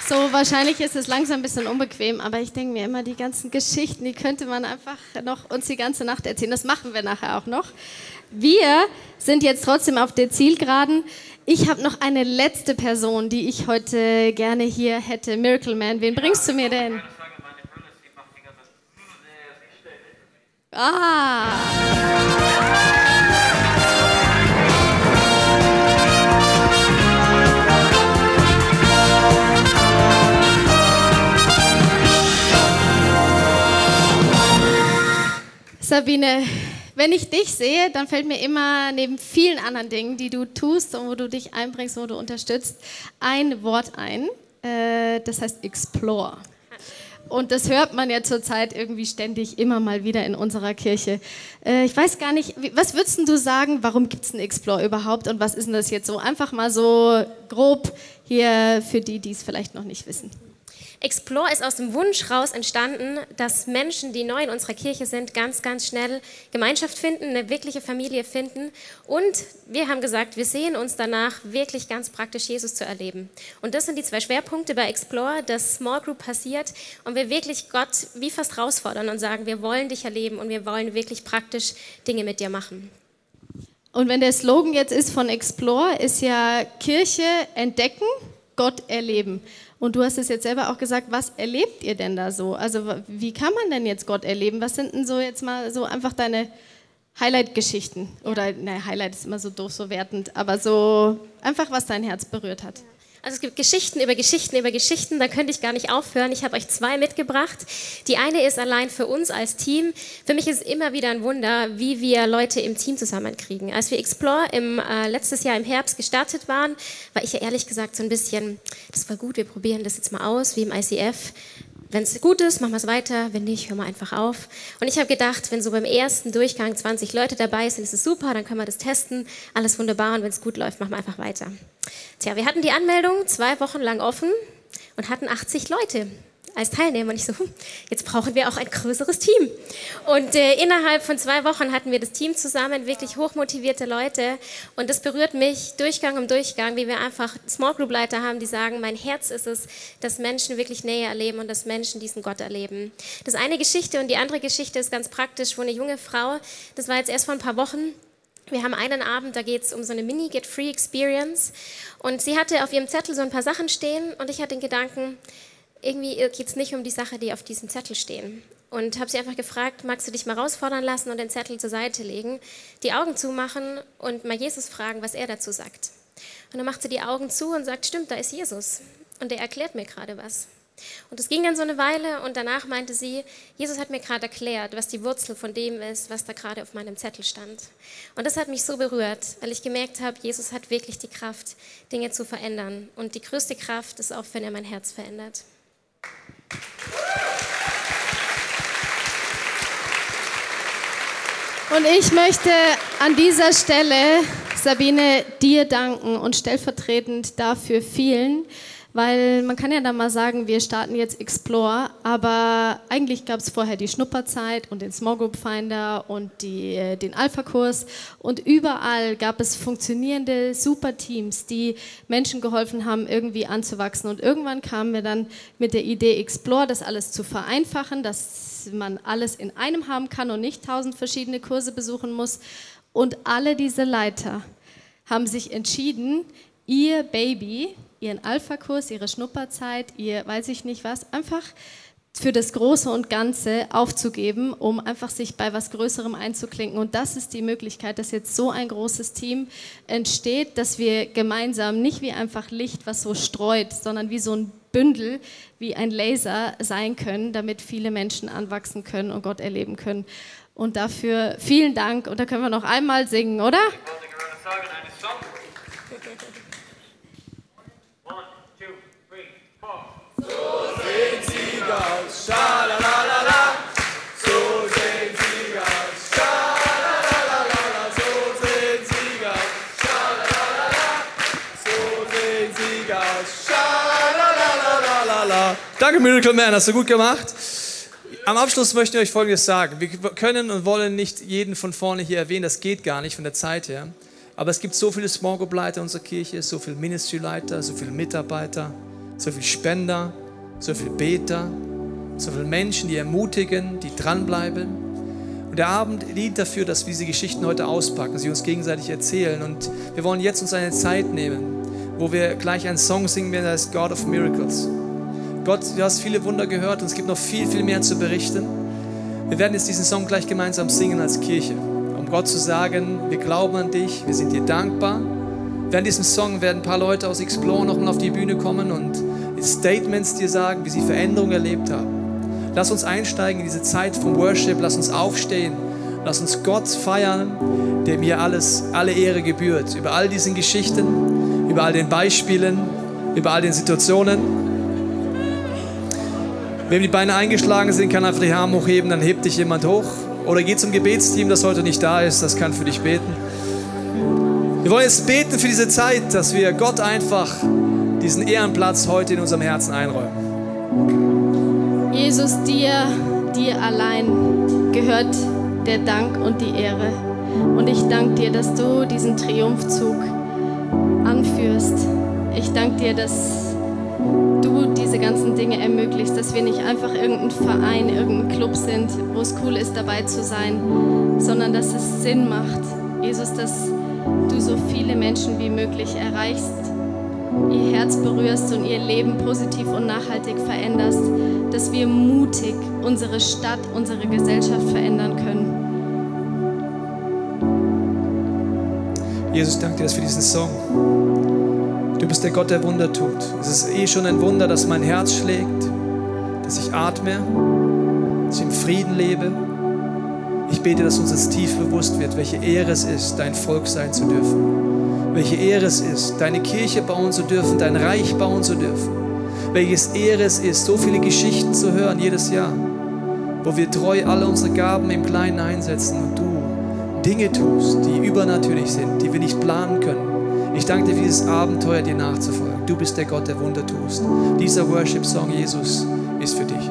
So, wahrscheinlich ist es langsam ein bisschen unbequem, aber ich denke mir immer, die ganzen Geschichten, die könnte man einfach noch uns die ganze Nacht erzählen. Das machen wir nachher auch noch. Wir sind jetzt trotzdem auf der Zielgeraden. Ich habe noch eine letzte Person, die ich heute gerne hier hätte. Miracle Man, wen bringst du mir denn? Ah! Sabine, wenn ich dich sehe, dann fällt mir immer neben vielen anderen Dingen, die du tust und wo du dich einbringst, wo du unterstützt, ein Wort ein. Äh, das heißt Explore. Und das hört man ja zurzeit irgendwie ständig immer mal wieder in unserer Kirche. Äh, ich weiß gar nicht, was würdest du sagen, warum gibt es einen Explore überhaupt und was ist denn das jetzt so? Einfach mal so grob hier für die, die es vielleicht noch nicht wissen. Explore ist aus dem Wunsch raus entstanden, dass Menschen, die neu in unserer Kirche sind, ganz, ganz schnell Gemeinschaft finden, eine wirkliche Familie finden. Und wir haben gesagt, wir sehen uns danach, wirklich ganz praktisch Jesus zu erleben. Und das sind die zwei Schwerpunkte bei Explore, dass Small Group passiert und wir wirklich Gott wie fast herausfordern und sagen, wir wollen dich erleben und wir wollen wirklich praktisch Dinge mit dir machen. Und wenn der Slogan jetzt ist von Explore, ist ja Kirche entdecken, Gott erleben. Und du hast es jetzt selber auch gesagt, was erlebt ihr denn da so? Also wie kann man denn jetzt Gott erleben? Was sind denn so jetzt mal so einfach deine Highlight-Geschichten? Oder, ne, Highlight ist immer so doof, so wertend, aber so einfach, was dein Herz berührt hat. Also es gibt Geschichten über Geschichten über Geschichten, da könnte ich gar nicht aufhören. Ich habe euch zwei mitgebracht. Die eine ist allein für uns als Team. Für mich ist es immer wieder ein Wunder, wie wir Leute im Team zusammenkriegen. Als wir Explore im, äh, letztes Jahr im Herbst gestartet waren, war ich ja ehrlich gesagt so ein bisschen, das war gut, wir probieren das jetzt mal aus, wie im ICF. Wenn es gut ist, machen wir es weiter. Wenn nicht, hören wir einfach auf. Und ich habe gedacht, wenn so beim ersten Durchgang 20 Leute dabei sind, ist es super, dann können wir das testen. Alles wunderbar. Und wenn es gut läuft, machen wir einfach weiter. Tja, wir hatten die Anmeldung zwei Wochen lang offen und hatten 80 Leute als Teilnehmer. Und ich so, hm, jetzt brauchen wir auch ein größeres Team. Und äh, innerhalb von zwei Wochen hatten wir das Team zusammen, wirklich hochmotivierte Leute. Und das berührt mich Durchgang um Durchgang, wie wir einfach Small Group Leiter haben, die sagen, mein Herz ist es, dass Menschen wirklich Nähe erleben und dass Menschen diesen Gott erleben. Das ist eine Geschichte und die andere Geschichte ist ganz praktisch, wo eine junge Frau, das war jetzt erst vor ein paar Wochen, wir haben einen Abend, da geht es um so eine Mini-Get-Free-Experience. Und sie hatte auf ihrem Zettel so ein paar Sachen stehen und ich hatte den Gedanken, irgendwie geht es nicht um die Sache, die auf diesem Zettel stehen. Und habe sie einfach gefragt, magst du dich mal herausfordern lassen und den Zettel zur Seite legen, die Augen zumachen und mal Jesus fragen, was er dazu sagt. Und dann macht sie die Augen zu und sagt, stimmt, da ist Jesus. Und er erklärt mir gerade was. Und es ging dann so eine Weile und danach meinte sie, Jesus hat mir gerade erklärt, was die Wurzel von dem ist, was da gerade auf meinem Zettel stand. Und das hat mich so berührt, weil ich gemerkt habe, Jesus hat wirklich die Kraft, Dinge zu verändern. Und die größte Kraft ist auch, wenn er mein Herz verändert. Und ich möchte an dieser Stelle, Sabine, dir danken und stellvertretend dafür vielen, weil man kann ja dann mal sagen, wir starten jetzt Explore, aber eigentlich gab es vorher die Schnupperzeit und den Small Group Finder und die, äh, den Alpha-Kurs und überall gab es funktionierende Super-Teams, die Menschen geholfen haben, irgendwie anzuwachsen. Und irgendwann kamen wir dann mit der Idee Explore, das alles zu vereinfachen, dass man alles in einem haben kann und nicht tausend verschiedene Kurse besuchen muss. Und alle diese Leiter haben sich entschieden, ihr Baby, ihren Alpha-Kurs, ihre Schnupperzeit, ihr weiß ich nicht was, einfach für das Große und Ganze aufzugeben, um einfach sich bei was Größerem einzuklinken. Und das ist die Möglichkeit, dass jetzt so ein großes Team entsteht, dass wir gemeinsam nicht wie einfach Licht, was so streut, sondern wie so ein Bündel wie ein Laser sein können, damit viele Menschen anwachsen können und Gott erleben können. Und dafür vielen Dank. Und da können wir noch einmal singen, oder? So Danke, Miracle Man, hast du gut gemacht. Am Abschluss möchten wir euch Folgendes sagen. Wir können und wollen nicht jeden von vorne hier erwähnen, das geht gar nicht von der Zeit her. Aber es gibt so viele Small Group Leiter unserer Kirche, so viele Ministry Leiter, so viele Mitarbeiter, so viele Spender, so viele Beter, so viele Menschen, die ermutigen, die dranbleiben. Und der Abend dient dafür, dass wir diese Geschichten heute auspacken, sie uns gegenseitig erzählen. Und wir wollen jetzt uns eine Zeit nehmen, wo wir gleich einen Song singen werden, der heißt God of Miracles. Gott, du hast viele Wunder gehört und es gibt noch viel, viel mehr zu berichten. Wir werden jetzt diesen Song gleich gemeinsam singen als Kirche, um Gott zu sagen, wir glauben an dich, wir sind dir dankbar. Während diesem Song werden ein paar Leute aus Explore nochmal auf die Bühne kommen und Statements dir sagen, wie sie Veränderungen erlebt haben. Lass uns einsteigen in diese Zeit vom Worship, lass uns aufstehen, lass uns Gott feiern, dem hier alles, alle Ehre gebührt. Über all diesen Geschichten, über all den Beispielen, über all den Situationen. Wem die Beine eingeschlagen sind, kann einfach die Arme hochheben, dann hebt dich jemand hoch. Oder geh zum Gebetsteam, das heute nicht da ist, das kann für dich beten. Wir wollen jetzt beten für diese Zeit, dass wir Gott einfach diesen Ehrenplatz heute in unserem Herzen einräumen. Jesus, dir, dir allein gehört der Dank und die Ehre. Und ich danke dir, dass du diesen Triumphzug anführst. Ich danke dir, dass du diese ganzen Dinge ermöglichst, dass wir nicht einfach irgendein Verein, irgendein Club sind, wo es cool ist, dabei zu sein, sondern dass es Sinn macht, Jesus, dass du so viele Menschen wie möglich erreichst, ihr Herz berührst und ihr Leben positiv und nachhaltig veränderst, dass wir mutig unsere Stadt, unsere Gesellschaft verändern können. Jesus, danke dir für diesen Song. Du bist der Gott, der Wunder tut. Es ist eh schon ein Wunder, dass mein Herz schlägt, dass ich atme, dass ich im Frieden lebe. Ich bete, dass uns das tief bewusst wird, welche Ehre es ist, dein Volk sein zu dürfen. Welche Ehre es ist, deine Kirche bauen zu dürfen, dein Reich bauen zu dürfen. Welches Ehre es ist, so viele Geschichten zu hören jedes Jahr, wo wir treu alle unsere Gaben im Kleinen einsetzen und du Dinge tust, die übernatürlich sind, die wir nicht planen können. Ich danke dir für dieses Abenteuer, dir nachzufolgen. Du bist der Gott, der Wunder tust. Dieser Worship-Song, Jesus, ist für dich.